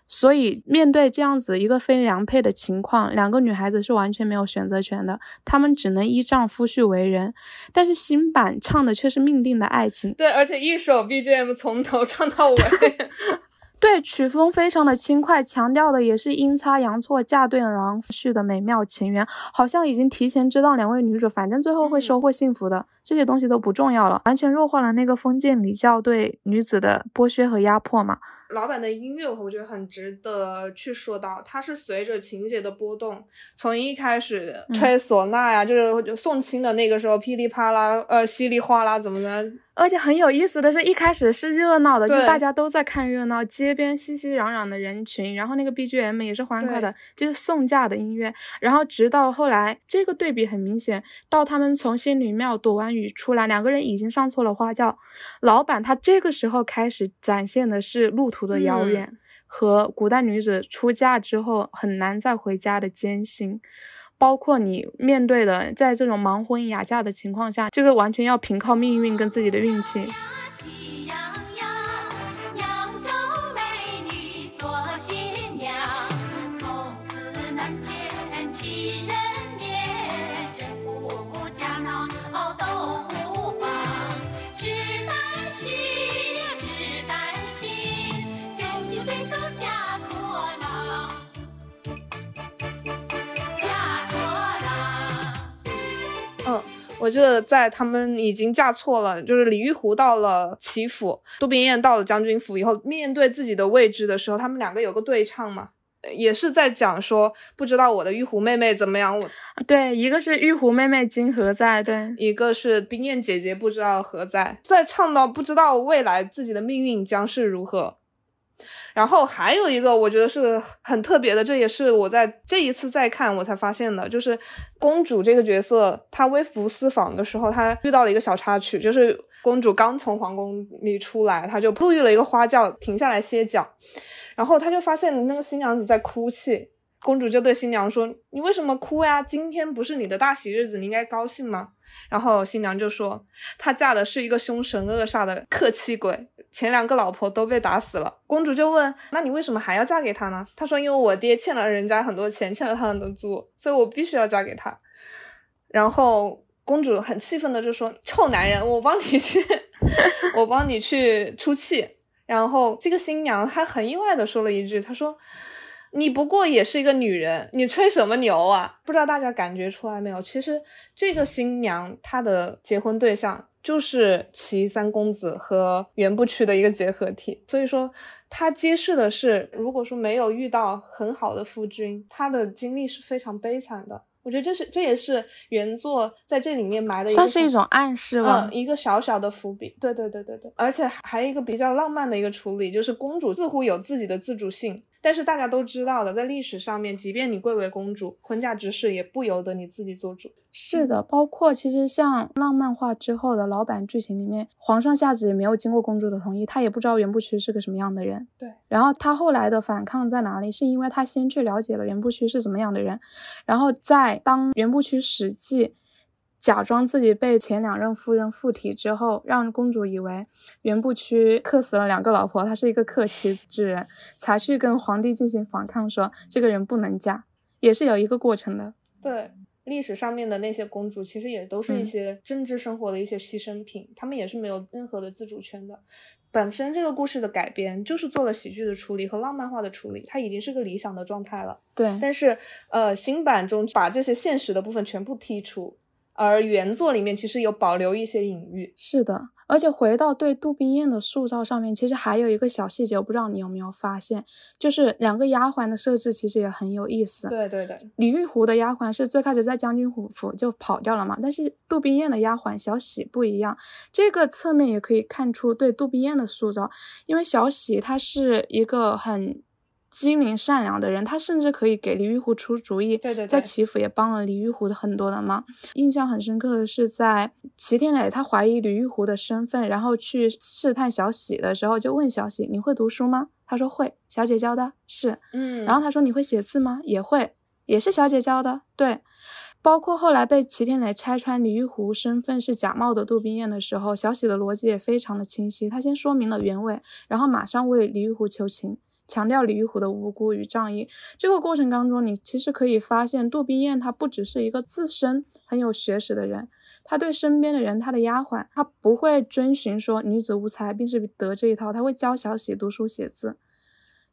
所以面对这样子一个非良配的情况，两个女孩子是完全没有选择权的，她们只能依仗夫婿为人。但是新版唱的却是命定的爱情，对，而且一首 BGM 从头唱到尾。对，曲风非常的轻快，强调的也是阴差阳错嫁对郎婿的美妙情缘，好像已经提前知道两位女主反正最后会收获幸福的，这些东西都不重要了，完全弱化了那个封建礼教对女子的剥削和压迫嘛。老板的音乐我觉得很值得去说到，它是随着情节的波动，从一开始吹唢呐呀，就是送亲的那个时候噼里啪啦，呃，稀里哗啦怎么的。而且很有意思的是，一开始是热闹的，就是大家都在看热闹，街边熙熙攘攘的人群，然后那个 BGM 也是欢快的，就是送嫁的音乐。然后直到后来，这个对比很明显，到他们从仙女庙躲完雨出来，两个人已经上错了花轿。老板他这个时候开始展现的是路途的遥远和古代女子出嫁之后很难再回家的艰辛。包括你面对的，在这种盲婚哑嫁的情况下，这个完全要凭靠命运跟自己的运气。我记得在他们已经嫁错了，就是李玉湖到了齐府，杜冰燕到了将军府以后，面对自己的未知的时候，他们两个有个对唱嘛，也是在讲说不知道我的玉湖妹妹怎么样。我对，一个是玉湖妹妹今何在，对，一个是冰燕姐姐不知道何在，在唱到不知道未来自己的命运将是如何。然后还有一个我觉得是很特别的，这也是我在这一次再看我才发现的，就是公主这个角色，她微服私访的时候，她遇到了一个小插曲，就是公主刚从皇宫里出来，她就路遇了一个花轿，停下来歇脚，然后她就发现那个新娘子在哭泣，公主就对新娘说：“你为什么哭呀？今天不是你的大喜日子，你应该高兴吗？”然后新娘就说：“她嫁的是一个凶神恶煞的克妻鬼，前两个老婆都被打死了。”公主就问：“那你为什么还要嫁给他呢？”他说：“因为我爹欠了人家很多钱，欠了他很多租，所以我必须要嫁给他。”然后公主很气愤的就说：“臭男人，我帮你去，我帮你去出气。”然后这个新娘她很意外的说了一句：“她说。”你不过也是一个女人，你吹什么牛啊？不知道大家感觉出来没有？其实这个新娘她的结婚对象就是齐三公子和袁不屈的一个结合体，所以说她揭示的是，如果说没有遇到很好的夫君，他的经历是非常悲惨的。我觉得这是这也是原作在这里面埋的，算是一种暗示吧，一个小小的伏笔。对对对对对，而且还有一个比较浪漫的一个处理，就是公主似乎有自己的自主性。但是大家都知道的，在历史上面，即便你贵为公主，婚嫁之事也不由得你自己做主。是的，包括其实像浪漫化之后的老版剧情里面，皇上下旨也没有经过公主的同意，他也不知道袁不屈是个什么样的人。对。然后他后来的反抗在哪里？是因为他先去了解了袁不屈是怎么样的人，然后在当袁不屈实际。假装自己被前两任夫人附体之后，让公主以为袁不屈克死了两个老婆，他是一个克妻之人，才去跟皇帝进行反抗，说这个人不能嫁，也是有一个过程的。对，历史上面的那些公主，其实也都是一些政治生活的一些牺牲品，她们也是没有任何的自主权的。本身这个故事的改编就是做了喜剧的处理和浪漫化的处理，它已经是个理想的状态了。对，但是呃，新版中把这些现实的部分全部剔除。而原作里面其实有保留一些隐喻，是的。而且回到对杜冰雁的塑造上面，其实还有一个小细节，我不知道你有没有发现，就是两个丫鬟的设置其实也很有意思。对对对，李玉湖的丫鬟是最开始在将军府府就跑掉了嘛，但是杜冰雁的丫鬟小喜不一样，这个侧面也可以看出对杜冰雁的塑造，因为小喜她是一个很。机灵善良的人，他甚至可以给李玉湖出主意。对对，在齐府也帮了李玉湖的很多的忙。印象很深刻的是，在齐天磊他怀疑李玉湖的身份，然后去试探小喜的时候，就问小喜：“你会读书吗？”他说：“会，小姐教的。”是，嗯。然后他说：“你会写字吗？”也会，也是小姐教的。对，包括后来被齐天磊拆穿李玉湖身份是假冒的杜冰雁的时候，小喜的逻辑也非常的清晰。他先说明了原委，然后马上为李玉湖求情。强调李玉虎的无辜与仗义，这个过程当中，你其实可以发现，杜宾燕她不只是一个自身很有学识的人，她对身边的人，她的丫鬟，她不会遵循说女子无才便是德这一套，她会教小喜读书写字，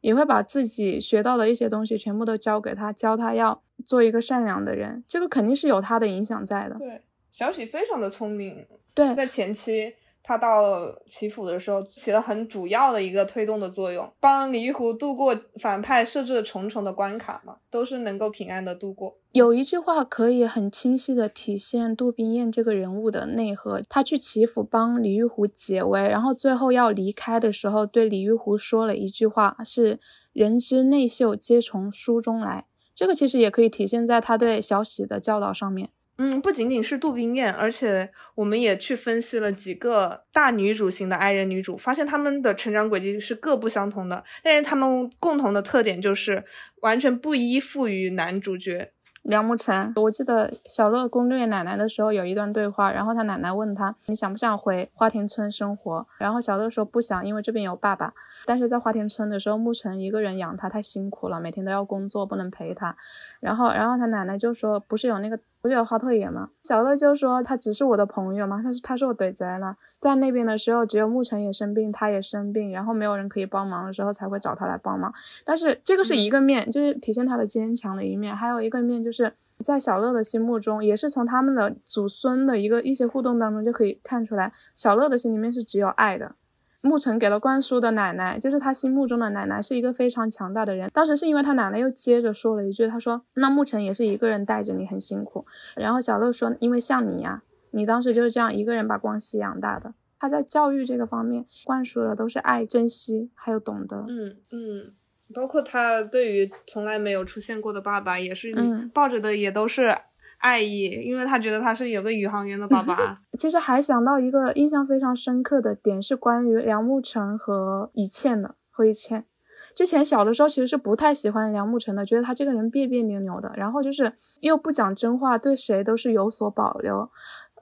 也会把自己学到的一些东西全部都教给他，教他要做一个善良的人，这个肯定是有他的影响在的。对，小喜非常的聪明，对，在前期。他到齐府的时候，起了很主要的一个推动的作用，帮李玉湖度过反派设置的重重的关卡嘛，都是能够平安的度过。有一句话可以很清晰的体现杜冰雁这个人物的内核，他去齐府帮李玉湖解围，然后最后要离开的时候，对李玉湖说了一句话，是“人之内秀，皆从书中来”。这个其实也可以体现在他对小喜的教导上面。嗯，不仅仅是杜冰燕，而且我们也去分析了几个大女主型的爱人女主，发现她们的成长轨迹是各不相同的，但是她们共同的特点就是完全不依附于男主角。梁慕辰，我记得小乐攻略奶奶的时候有一段对话，然后他奶奶问他你想不想回花田村生活，然后小乐说不想，因为这边有爸爸。但是在花田村的时候，慕辰一个人养他太辛苦了，每天都要工作，不能陪他。然后，然后他奶奶就说不是有那个。不是有花特野吗？小乐就说他只是我的朋友嘛，他是他说我怼贼了，在那边的时候，只有沐尘也生病，他也生病，然后没有人可以帮忙的时候才会找他来帮忙。但是这个是一个面，就是体现他的坚强的一面；还有一个面，就是在小乐的心目中，也是从他们的祖孙的一个一些互动当中就可以看出来，小乐的心里面是只有爱的。沐尘给了灌输的奶奶，就是他心目中的奶奶，是一个非常强大的人。当时是因为他奶奶又接着说了一句，他说：“那沐尘也是一个人带着你，很辛苦。”然后小乐说：“因为像你呀，你当时就是这样一个人把光熙养大的。”他在教育这个方面灌输的都是爱、珍惜，还有懂得。嗯嗯，包括他对于从来没有出现过的爸爸，也是抱着的，也都是。爱意，因为他觉得他是有个宇航员的爸爸。其实还想到一个印象非常深刻的点，是关于梁慕辰和一茜的。和一茜，之前小的时候其实是不太喜欢梁慕辰的，觉得他这个人别别扭扭的，然后就是又不讲真话，对谁都是有所保留。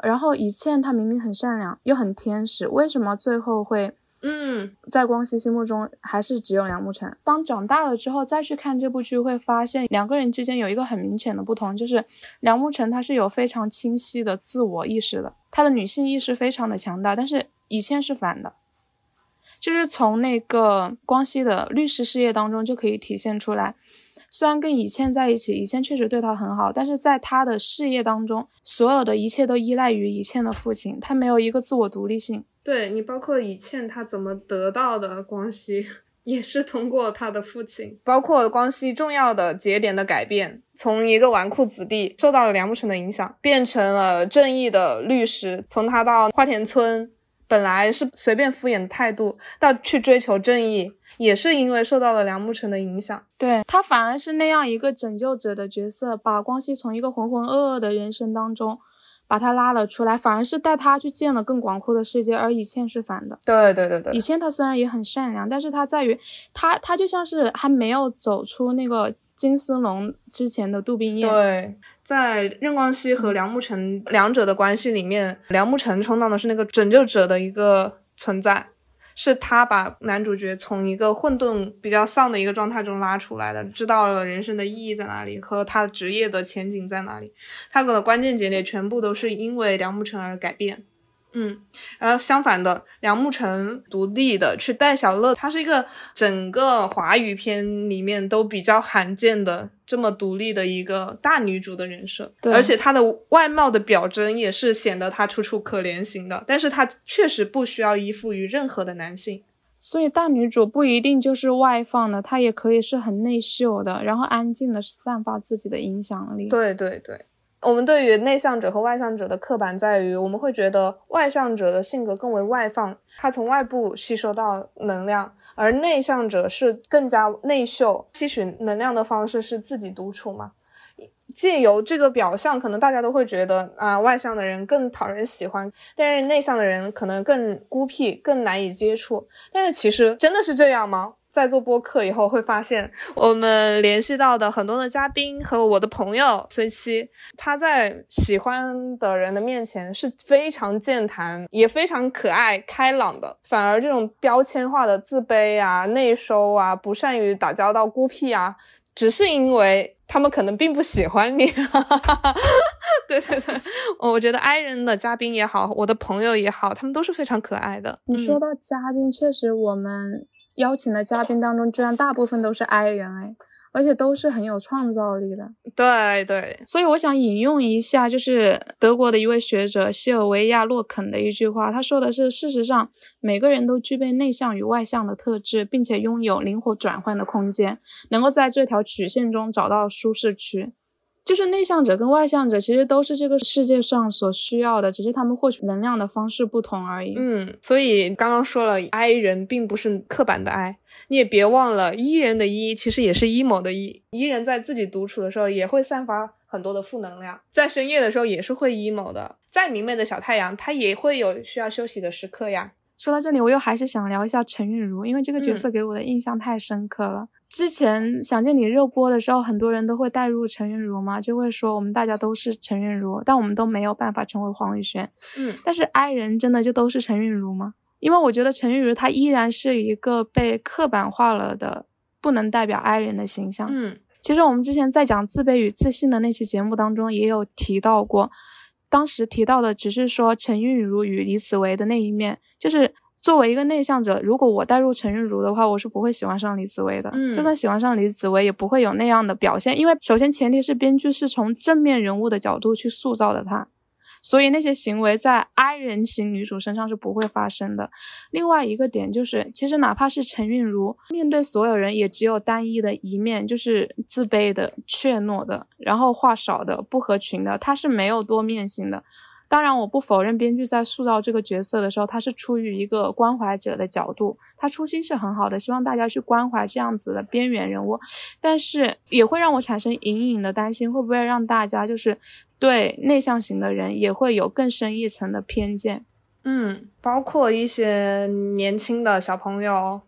然后以倩她明明很善良又很天使，为什么最后会？嗯，在光熙心目中还是只有梁慕辰。当长大了之后再去看这部剧，会发现两个人之间有一个很明显的不同，就是梁慕辰他是有非常清晰的自我意识的，他的女性意识非常的强大，但是以倩是反的，就是从那个光熙的律师事业当中就可以体现出来。虽然跟以倩在一起，以倩确实对他很好，但是在他的事业当中，所有的一切都依赖于以倩的父亲，他没有一个自我独立性。对你，包括以倩她怎么得到的光熙，也是通过他的父亲。包括光熙重要的节点的改变，从一个纨绔子弟受到了梁慕辰的影响，变成了正义的律师。从他到花田村，本来是随便敷衍的态度，到去追求正义，也是因为受到了梁慕辰的影响。对他反而是那样一个拯救者的角色，把光熙从一个浑浑噩噩的人生当中。把他拉了出来，反而是带他去见了更广阔的世界，而以倩是反的。对对对对，以倩她虽然也很善良，但是她在于，她她就像是还没有走出那个金丝笼之前的杜冰雁。对，在任光熙和梁慕辰两者的关系里面，梁慕辰充当的是那个拯救者的一个存在。是他把男主角从一个混沌、比较丧的一个状态中拉出来的，知道了人生的意义在哪里和他职业的前景在哪里。他的关键节点全部都是因为梁慕橙而改变。嗯，然后相反的，梁慕辰独立的去带小乐，她是一个整个华语片里面都比较罕见的这么独立的一个大女主的人设，而且她的外貌的表征也是显得她楚楚可怜型的，但是她确实不需要依附于任何的男性，所以大女主不一定就是外放的，她也可以是很内秀的，然后安静的散发自己的影响力。对对对。我们对于内向者和外向者的刻板在于，我们会觉得外向者的性格更为外放，他从外部吸收到能量，而内向者是更加内秀，吸取能量的方式是自己独处嘛。借由这个表象，可能大家都会觉得啊，外向的人更讨人喜欢，但是内向的人可能更孤僻，更难以接触。但是其实真的是这样吗？在做播客以后，会发现我们联系到的很多的嘉宾和我的朋友随七，他在喜欢的人的面前是非常健谈，也非常可爱开朗的。反而这种标签化的自卑啊、内收啊、不善于打交道、孤僻啊，只是因为他们可能并不喜欢你。对对对，我觉得 I 人的嘉宾也好，我的朋友也好，他们都是非常可爱的。你说到嘉宾，确实我们。邀请的嘉宾当中，居然大部分都是 I 人哎，而且都是很有创造力的。对对，所以我想引用一下，就是德国的一位学者西尔维亚·洛肯的一句话，他说的是：事实上，每个人都具备内向与外向的特质，并且拥有灵活转换的空间，能够在这条曲线中找到舒适区。就是内向者跟外向者其实都是这个世界上所需要的，只是他们获取能量的方式不同而已。嗯，所以刚刚说了，I 人并不是刻板的 I，你也别忘了，E 人的 E 其实也是 emo 的 E，E 人在自己独处的时候也会散发很多的负能量，在深夜的时候也是会 emo 的。再明媚的小太阳，它也会有需要休息的时刻呀。说到这里，我又还是想聊一下陈韵如，因为这个角色给我的印象太深刻了。之前《想见你》热播的时候，很多人都会带入陈韵如嘛，就会说我们大家都是陈韵如，但我们都没有办法成为黄宇轩。嗯，但是 I 人真的就都是陈韵如吗？因为我觉得陈韵如她依然是一个被刻板化了的，不能代表 I 人的形象。嗯，其实我们之前在讲自卑与自信的那期节目当中也有提到过，当时提到的只是说陈韵如与李子维的那一面，就是。作为一个内向者，如果我带入陈韵如的话，我是不会喜欢上李子维的。嗯，就算喜欢上李子维，也不会有那样的表现，因为首先前提是编剧是从正面人物的角度去塑造的他，所以那些行为在 I 人型女主身上是不会发生的。另外一个点就是，其实哪怕是陈韵如面对所有人，也只有单一的一面，就是自卑的、怯懦的，然后话少的、不合群的，她是没有多面性的。当然，我不否认编剧在塑造这个角色的时候，他是出于一个关怀者的角度，他初心是很好的，希望大家去关怀这样子的边缘人物。但是也会让我产生隐隐的担心，会不会让大家就是对内向型的人也会有更深一层的偏见？嗯，包括一些年轻的小朋友。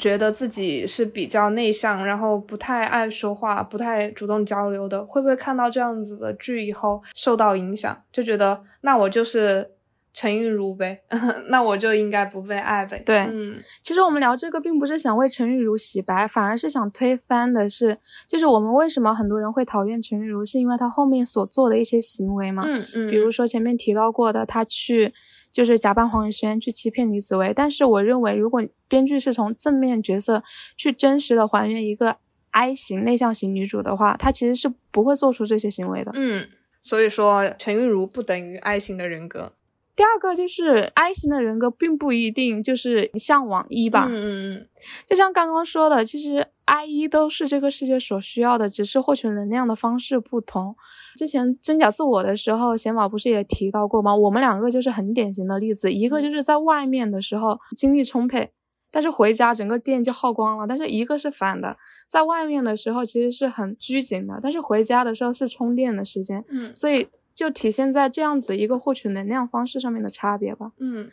觉得自己是比较内向，然后不太爱说话，不太主动交流的，会不会看到这样子的剧以后受到影响，就觉得那我就是陈韵如呗，那我就应该不被爱呗？对，嗯，其实我们聊这个并不是想为陈韵如洗白，反而是想推翻的是，就是我们为什么很多人会讨厌陈韵如，是因为她后面所做的一些行为嘛？嗯嗯，比如说前面提到过的，她去。就是假扮黄轩去欺骗李子维，但是我认为，如果编剧是从正面角色去真实的还原一个 I 型内向型女主的话，她其实是不会做出这些行为的。嗯，所以说陈韵如不等于 I 型的人格。第二个就是 I 型的人格并不一定就是向往一吧。嗯嗯嗯，就像刚刚说的，其实 I 一都是这个世界所需要的，只是获取能量的方式不同。之前真假自我的时候，贤宝不是也提到过吗？我们两个就是很典型的例子，一个就是在外面的时候精力充沛，但是回家整个电就耗光了；但是一个是反的，在外面的时候其实是很拘谨的，但是回家的时候是充电的时间。嗯，所以就体现在这样子一个获取能量方式上面的差别吧。嗯，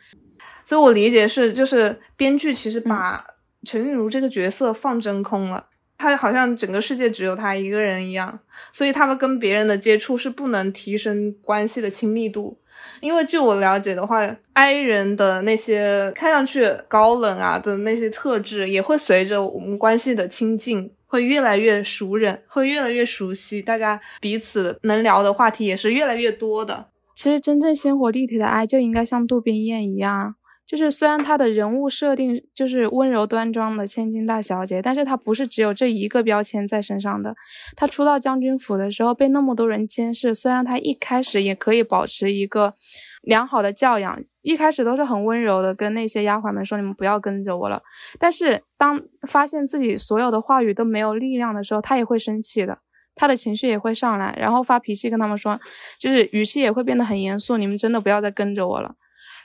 所以我理解是，就是编剧其实把陈韵如这个角色放真空了。他好像整个世界只有他一个人一样，所以他们跟别人的接触是不能提升关系的亲密度。因为据我了解的话，I 人的那些看上去高冷啊的那些特质，也会随着我们关系的亲近，会越来越熟人，会越来越熟悉，大家彼此能聊的话题也是越来越多的。其实真正鲜活立体的 I 就应该像杜冰雁一样。就是虽然她的人物设定就是温柔端庄的千金大小姐，但是她不是只有这一个标签在身上的。她初到将军府的时候被那么多人监视，虽然她一开始也可以保持一个良好的教养，一开始都是很温柔的跟那些丫鬟们说你们不要跟着我了。但是当发现自己所有的话语都没有力量的时候，她也会生气的，她的情绪也会上来，然后发脾气跟他们说，就是语气也会变得很严肃，你们真的不要再跟着我了。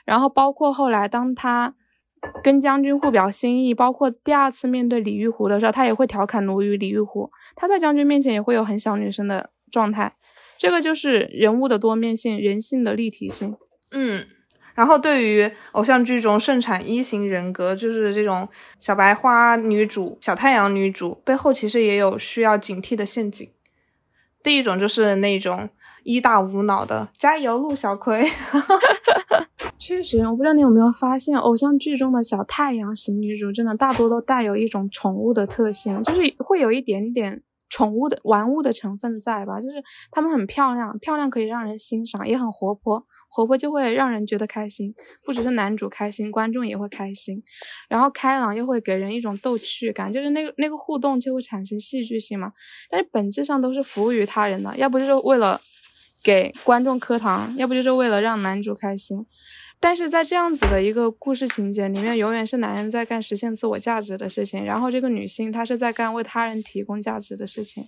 然后包括后来，当他跟将军互表心意，包括第二次面对李玉湖的时候，他也会调侃鲁豫李玉湖。他在将军面前也会有很小女生的状态，这个就是人物的多面性，人性的立体性。嗯，然后对于偶像剧中盛产一型人格，就是这种小白花女主、小太阳女主背后，其实也有需要警惕的陷阱。第一种就是那种一大无脑的加油，陆小葵。确实，我不知道你有没有发现，偶像剧中的小太阳型女主，真的大多都带有一种宠物的特性，就是会有一点点宠物的玩物的成分在吧？就是她们很漂亮，漂亮可以让人欣赏，也很活泼，活泼就会让人觉得开心，不只是男主开心，观众也会开心。然后开朗又会给人一种逗趣感，就是那个那个互动就会产生戏剧性嘛。但是本质上都是服务于他人的，要不就是为了给观众磕糖，要不就是为了让男主开心。但是在这样子的一个故事情节里面，永远是男人在干实现自我价值的事情，然后这个女性她是在干为他人提供价值的事情。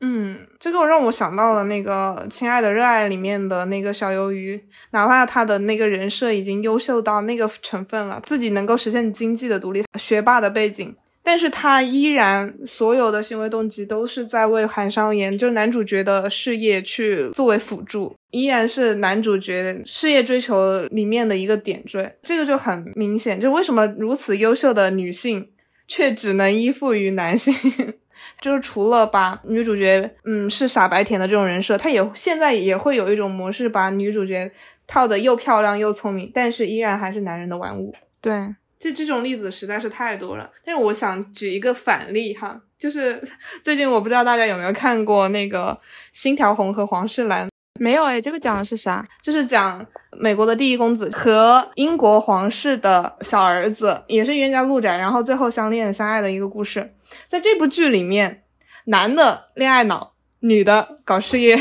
嗯，这个让我想到了那个《亲爱的热爱》里面的那个小鱿鱼，哪怕他的那个人设已经优秀到那个成分了，自己能够实现经济的独立，学霸的背景。但是他依然所有的行为动机都是在为韩商言，就是男主角的事业去作为辅助，依然是男主角事业追求里面的一个点缀。这个就很明显，就为什么如此优秀的女性却只能依附于男性？就是除了把女主角嗯是傻白甜的这种人设，他也现在也会有一种模式，把女主角套的又漂亮又聪明，但是依然还是男人的玩物。对。就这种例子实在是太多了，但是我想举一个反例哈，就是 最近我不知道大家有没有看过那个《星条红和黄世兰》，没有哎，这个讲的是啥？就是讲美国的第一公子和英国皇室的小儿子，也是冤家路窄，然后最后相恋相爱的一个故事。在这部剧里面，男的恋爱脑，女的搞事业，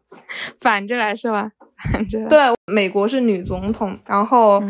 反着来是吧？对，美国是女总统，然后，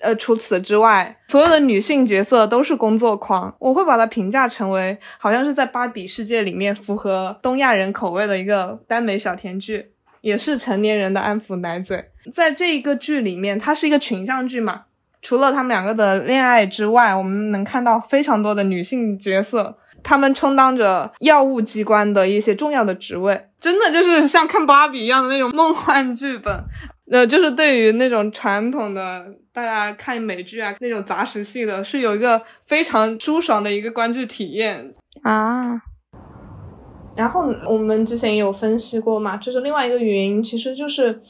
呃，除此之外，所有的女性角色都是工作狂。我会把它评价成为，好像是在芭比世界里面符合东亚人口味的一个耽美小甜剧，也是成年人的安抚奶嘴。在这一个剧里面，它是一个群像剧嘛，除了他们两个的恋爱之外，我们能看到非常多的女性角色。他们充当着药物机关的一些重要的职位，真的就是像看芭比一样的那种梦幻剧本。呃，就是对于那种传统的大家看美剧啊那种杂食系的，是有一个非常舒爽的一个观剧体验啊。然后我们之前也有分析过嘛，就是另外一个原因，其实就是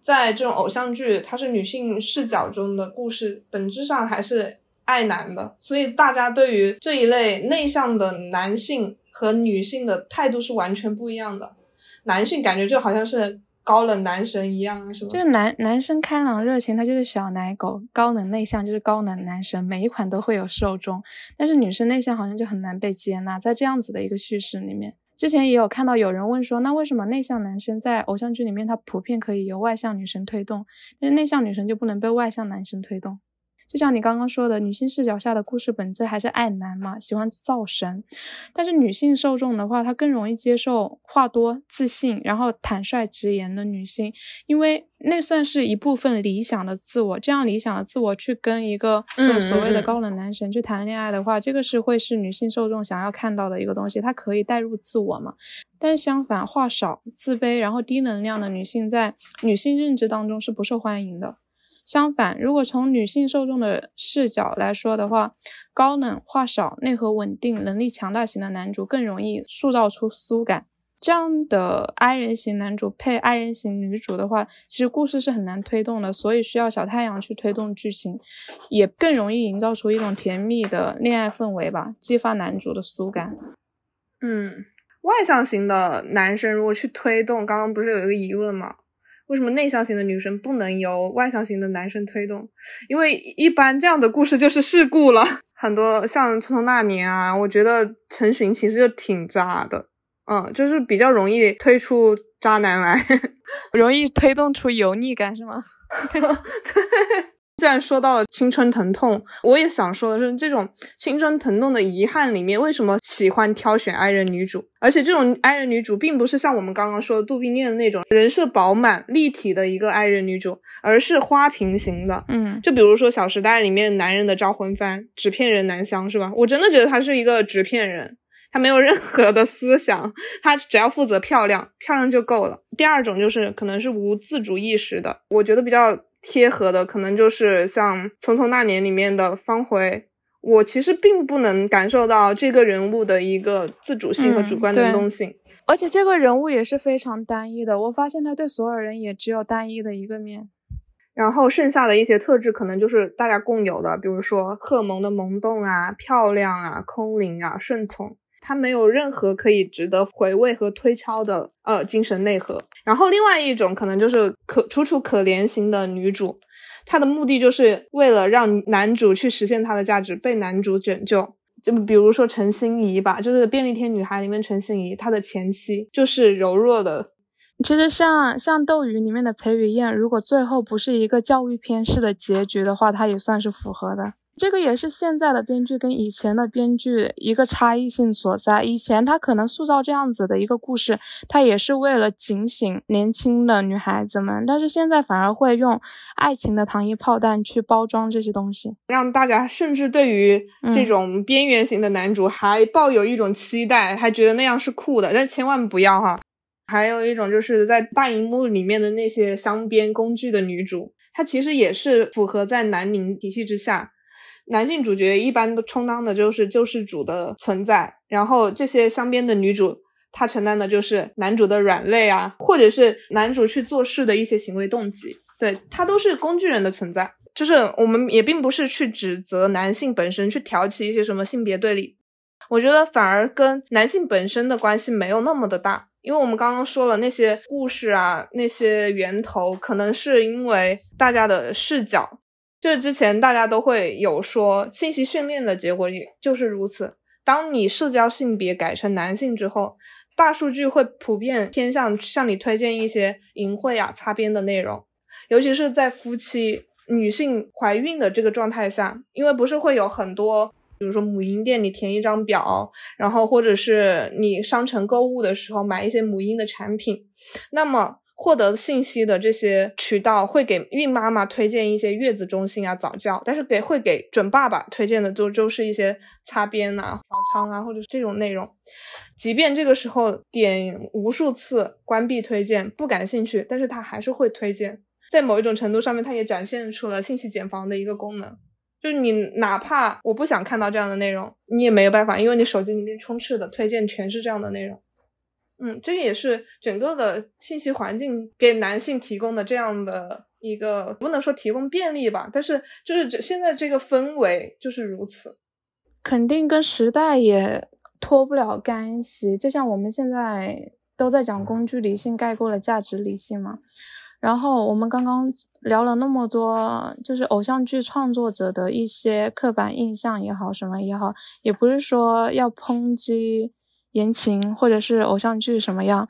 在这种偶像剧，它是女性视角中的故事，本质上还是爱男的，所以大家对于这一类内向的男性和女性的态度是完全不一样的。男性感觉就好像是。高冷男神一样是吧？就是男男生开朗热情，他就是小奶狗；高冷内向就是高冷男神。每一款都会有受众，但是女生内向好像就很难被接纳。在这样子的一个叙事里面，之前也有看到有人问说，那为什么内向男生在偶像剧里面他普遍可以由外向女生推动，但是内向女生就不能被外向男生推动？就像你刚刚说的，女性视角下的故事本质还是爱男嘛，喜欢造神。但是女性受众的话，她更容易接受话多、自信，然后坦率直言的女性，因为那算是一部分理想的自我。这样理想的自我去跟一个所谓的高冷男神去谈恋爱的话，这个是会是女性受众想要看到的一个东西。她可以带入自我嘛？但是相反，话少、自卑，然后低能量的女性在女性认知当中是不受欢迎的。相反，如果从女性受众的视角来说的话，高冷、话少、内核稳定、能力强大型的男主更容易塑造出苏感。这样的 I 人型男主配 I 人型女主的话，其实故事是很难推动的，所以需要小太阳去推动剧情，也更容易营造出一种甜蜜的恋爱氛围吧，激发男主的苏感。嗯，外向型的男生如果去推动，刚刚不是有一个疑问吗？为什么内向型的女生不能由外向型的男生推动？因为一般这样的故事就是事故了。很多像《匆匆那年》啊，我觉得陈寻其实就挺渣的，嗯，就是比较容易推出渣男来，容易推动出油腻感，是吗？对。既然说到了青春疼痛，我也想说的是，这种青春疼痛的遗憾里面，为什么喜欢挑选爱人女主？而且这种爱人女主并不是像我们刚刚说的杜宾恋的那种人设饱满立体的一个爱人女主，而是花瓶型的。嗯，就比如说《小时代》里面男人的招魂幡，纸片人南湘是吧？我真的觉得他是一个纸片人，他没有任何的思想，他只要负责漂亮，漂亮就够了。第二种就是可能是无自主意识的，我觉得比较。贴合的可能就是像《匆匆那年》里面的方茴，我其实并不能感受到这个人物的一个自主性和主观能动性，而且这个人物也是非常单一的。我发现他对所有人也只有单一的一个面，然后剩下的一些特质可能就是大家共有的，比如说荷尔蒙的萌动啊、漂亮啊、空灵啊、顺从。他没有任何可以值得回味和推敲的呃精神内核。然后另外一种可能就是可楚楚可怜型的女主，她的目的就是为了让男主去实现他的价值，被男主拯救。就比如说陈心怡吧，就是《便利贴女孩》里面陈心怡，她的前妻就是柔弱的。其实像像《斗鱼》里面的裴雨燕，如果最后不是一个教育片式的结局的话，她也算是符合的。这个也是现在的编剧跟以前的编剧一个差异性所在。以前他可能塑造这样子的一个故事，他也是为了警醒年轻的女孩子们，但是现在反而会用爱情的糖衣炮弹去包装这些东西，让大家甚至对于这种边缘型的男主还抱有一种期待，还觉得那样是酷的，但千万不要哈。还有一种就是在大荧幕里面的那些镶边工具的女主，她其实也是符合在南宁体系之下。男性主角一般都充当的就是救世主的存在，然后这些镶边的女主，她承担的就是男主的软肋啊，或者是男主去做事的一些行为动机，对她都是工具人的存在。就是我们也并不是去指责男性本身去挑起一些什么性别对立，我觉得反而跟男性本身的关系没有那么的大，因为我们刚刚说了那些故事啊，那些源头可能是因为大家的视角。就是之前大家都会有说，信息训练的结果也就是如此。当你社交性别改成男性之后，大数据会普遍偏向向你推荐一些淫秽啊、擦边的内容，尤其是在夫妻女性怀孕的这个状态下，因为不是会有很多，比如说母婴店你填一张表，然后或者是你商城购物的时候买一些母婴的产品，那么。获得信息的这些渠道会给孕妈妈推荐一些月子中心啊、早教，但是给会给准爸爸推荐的都都是一些擦边啊、嫖娼啊，或者是这种内容。即便这个时候点无数次关闭推荐，不感兴趣，但是他还是会推荐。在某一种程度上面，它也展现出了信息茧房的一个功能。就是你哪怕我不想看到这样的内容，你也没有办法，因为你手机里面充斥的推荐全是这样的内容。嗯，这个也是整个的信息环境给男性提供的这样的一个，不能说提供便利吧，但是就是这现在这个氛围就是如此，肯定跟时代也脱不了干系。就像我们现在都在讲工具理性盖过了价值理性嘛，然后我们刚刚聊了那么多，就是偶像剧创作者的一些刻板印象也好，什么也好，也不是说要抨击。言情或者是偶像剧什么样？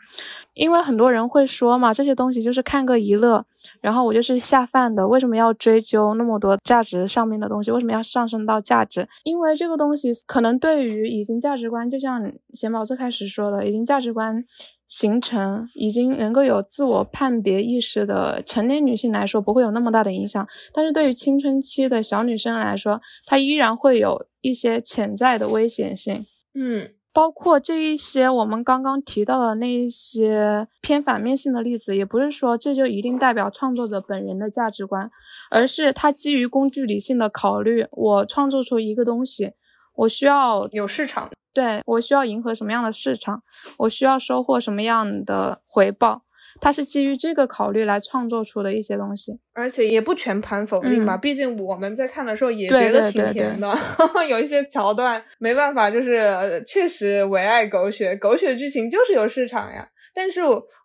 因为很多人会说嘛，这些东西就是看个娱乐，然后我就是下饭的。为什么要追究那么多价值上面的东西？为什么要上升到价值？因为这个东西可能对于已经价值观，就像贤宝最开始说的，已经价值观形成，已经能够有自我判别意识的成年女性来说，不会有那么大的影响。但是对于青春期的小女生来说，她依然会有一些潜在的危险性。嗯。包括这一些我们刚刚提到的那一些偏反面性的例子，也不是说这就一定代表创作者本人的价值观，而是他基于工具理性的考虑，我创作出一个东西，我需要有市场，对我需要迎合什么样的市场，我需要收获什么样的回报。他是基于这个考虑来创作出的一些东西，而且也不全盘否定吧。毕竟我们在看的时候也觉得挺甜的，有一些桥段没办法，就是确实唯爱狗血，狗血剧情就是有市场呀。但是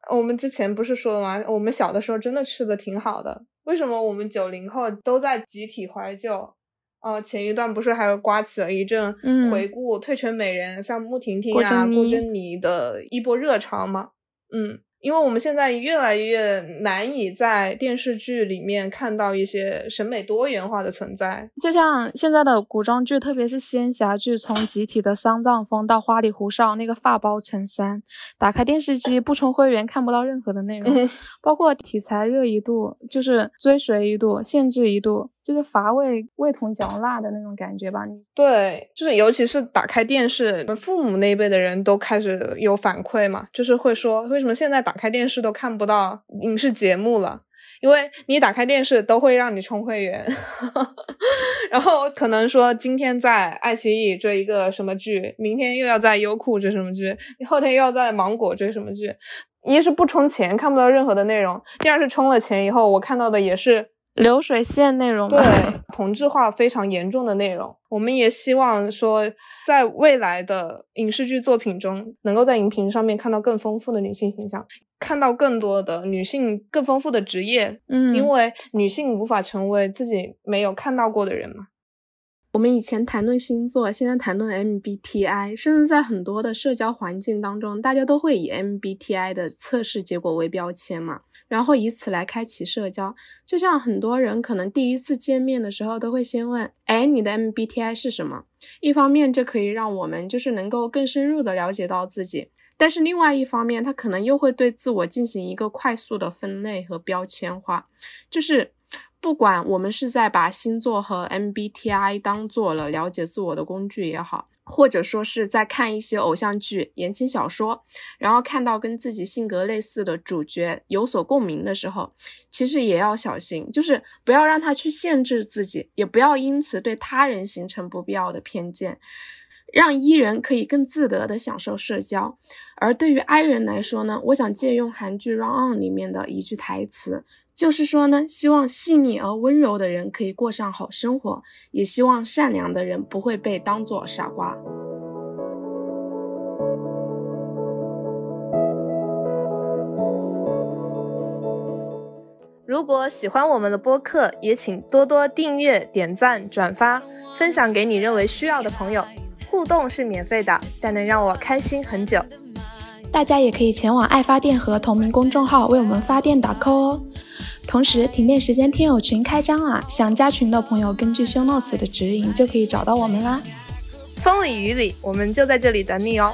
我们之前不是说了吗？我们小的时候真的吃的挺好的。为什么我们九零后都在集体怀旧？哦，前一段不是还有刮起了一阵回顾《退圈美人》，像穆婷婷啊、顾珍妮的一波热潮吗？嗯。因为我们现在越来越难以在电视剧里面看到一些审美多元化的存在，就像现在的古装剧，特别是仙侠剧，从集体的丧葬风到花里胡哨那个发包成山，打开电视机不充会员看不到任何的内容，包括题材热一度就是追随一度，限制一度。就是乏味、味同嚼蜡的那种感觉吧。对，就是尤其是打开电视，我们父母那一辈的人都开始有反馈嘛，就是会说，为什么现在打开电视都看不到影视节目了？因为你打开电视都会让你充会员，然后可能说今天在爱奇艺追一个什么剧，明天又要在优酷追什么剧，你后天又要在芒果追什么剧。一是不充钱看不到任何的内容，第二是充了钱以后，我看到的也是。流水线内容，对 同质化非常严重的内容，我们也希望说，在未来的影视剧作品中，能够在荧屏上面看到更丰富的女性形象，看到更多的女性更丰富的职业。嗯，因为女性无法成为自己没有看到过的人嘛。我们以前谈论星座，现在谈论 MBTI，甚至在很多的社交环境当中，大家都会以 MBTI 的测试结果为标签嘛。然后以此来开启社交，就像很多人可能第一次见面的时候都会先问：“哎，你的 MBTI 是什么？”一方面这可以让我们就是能够更深入的了解到自己，但是另外一方面，他可能又会对自我进行一个快速的分类和标签化，就是不管我们是在把星座和 MBTI 当做了了解自我的工具也好。或者说是在看一些偶像剧、言情小说，然后看到跟自己性格类似的主角有所共鸣的时候，其实也要小心，就是不要让他去限制自己，也不要因此对他人形成不必要的偏见，让 E 人可以更自得的享受社交。而对于 I 人来说呢，我想借用韩剧《Run On》里面的一句台词。就是说呢，希望细腻而温柔的人可以过上好生活，也希望善良的人不会被当作傻瓜。如果喜欢我们的播客，也请多多订阅、点赞、转发，分享给你认为需要的朋友。互动是免费的，但能让我开心很久。大家也可以前往爱发电和同名公众号为我们发电打 call 哦。同时，停电时间听友群开张啦！想加群的朋友，根据 show notes 的指引就可以找到我们啦。风里雨里，我们就在这里等你哦。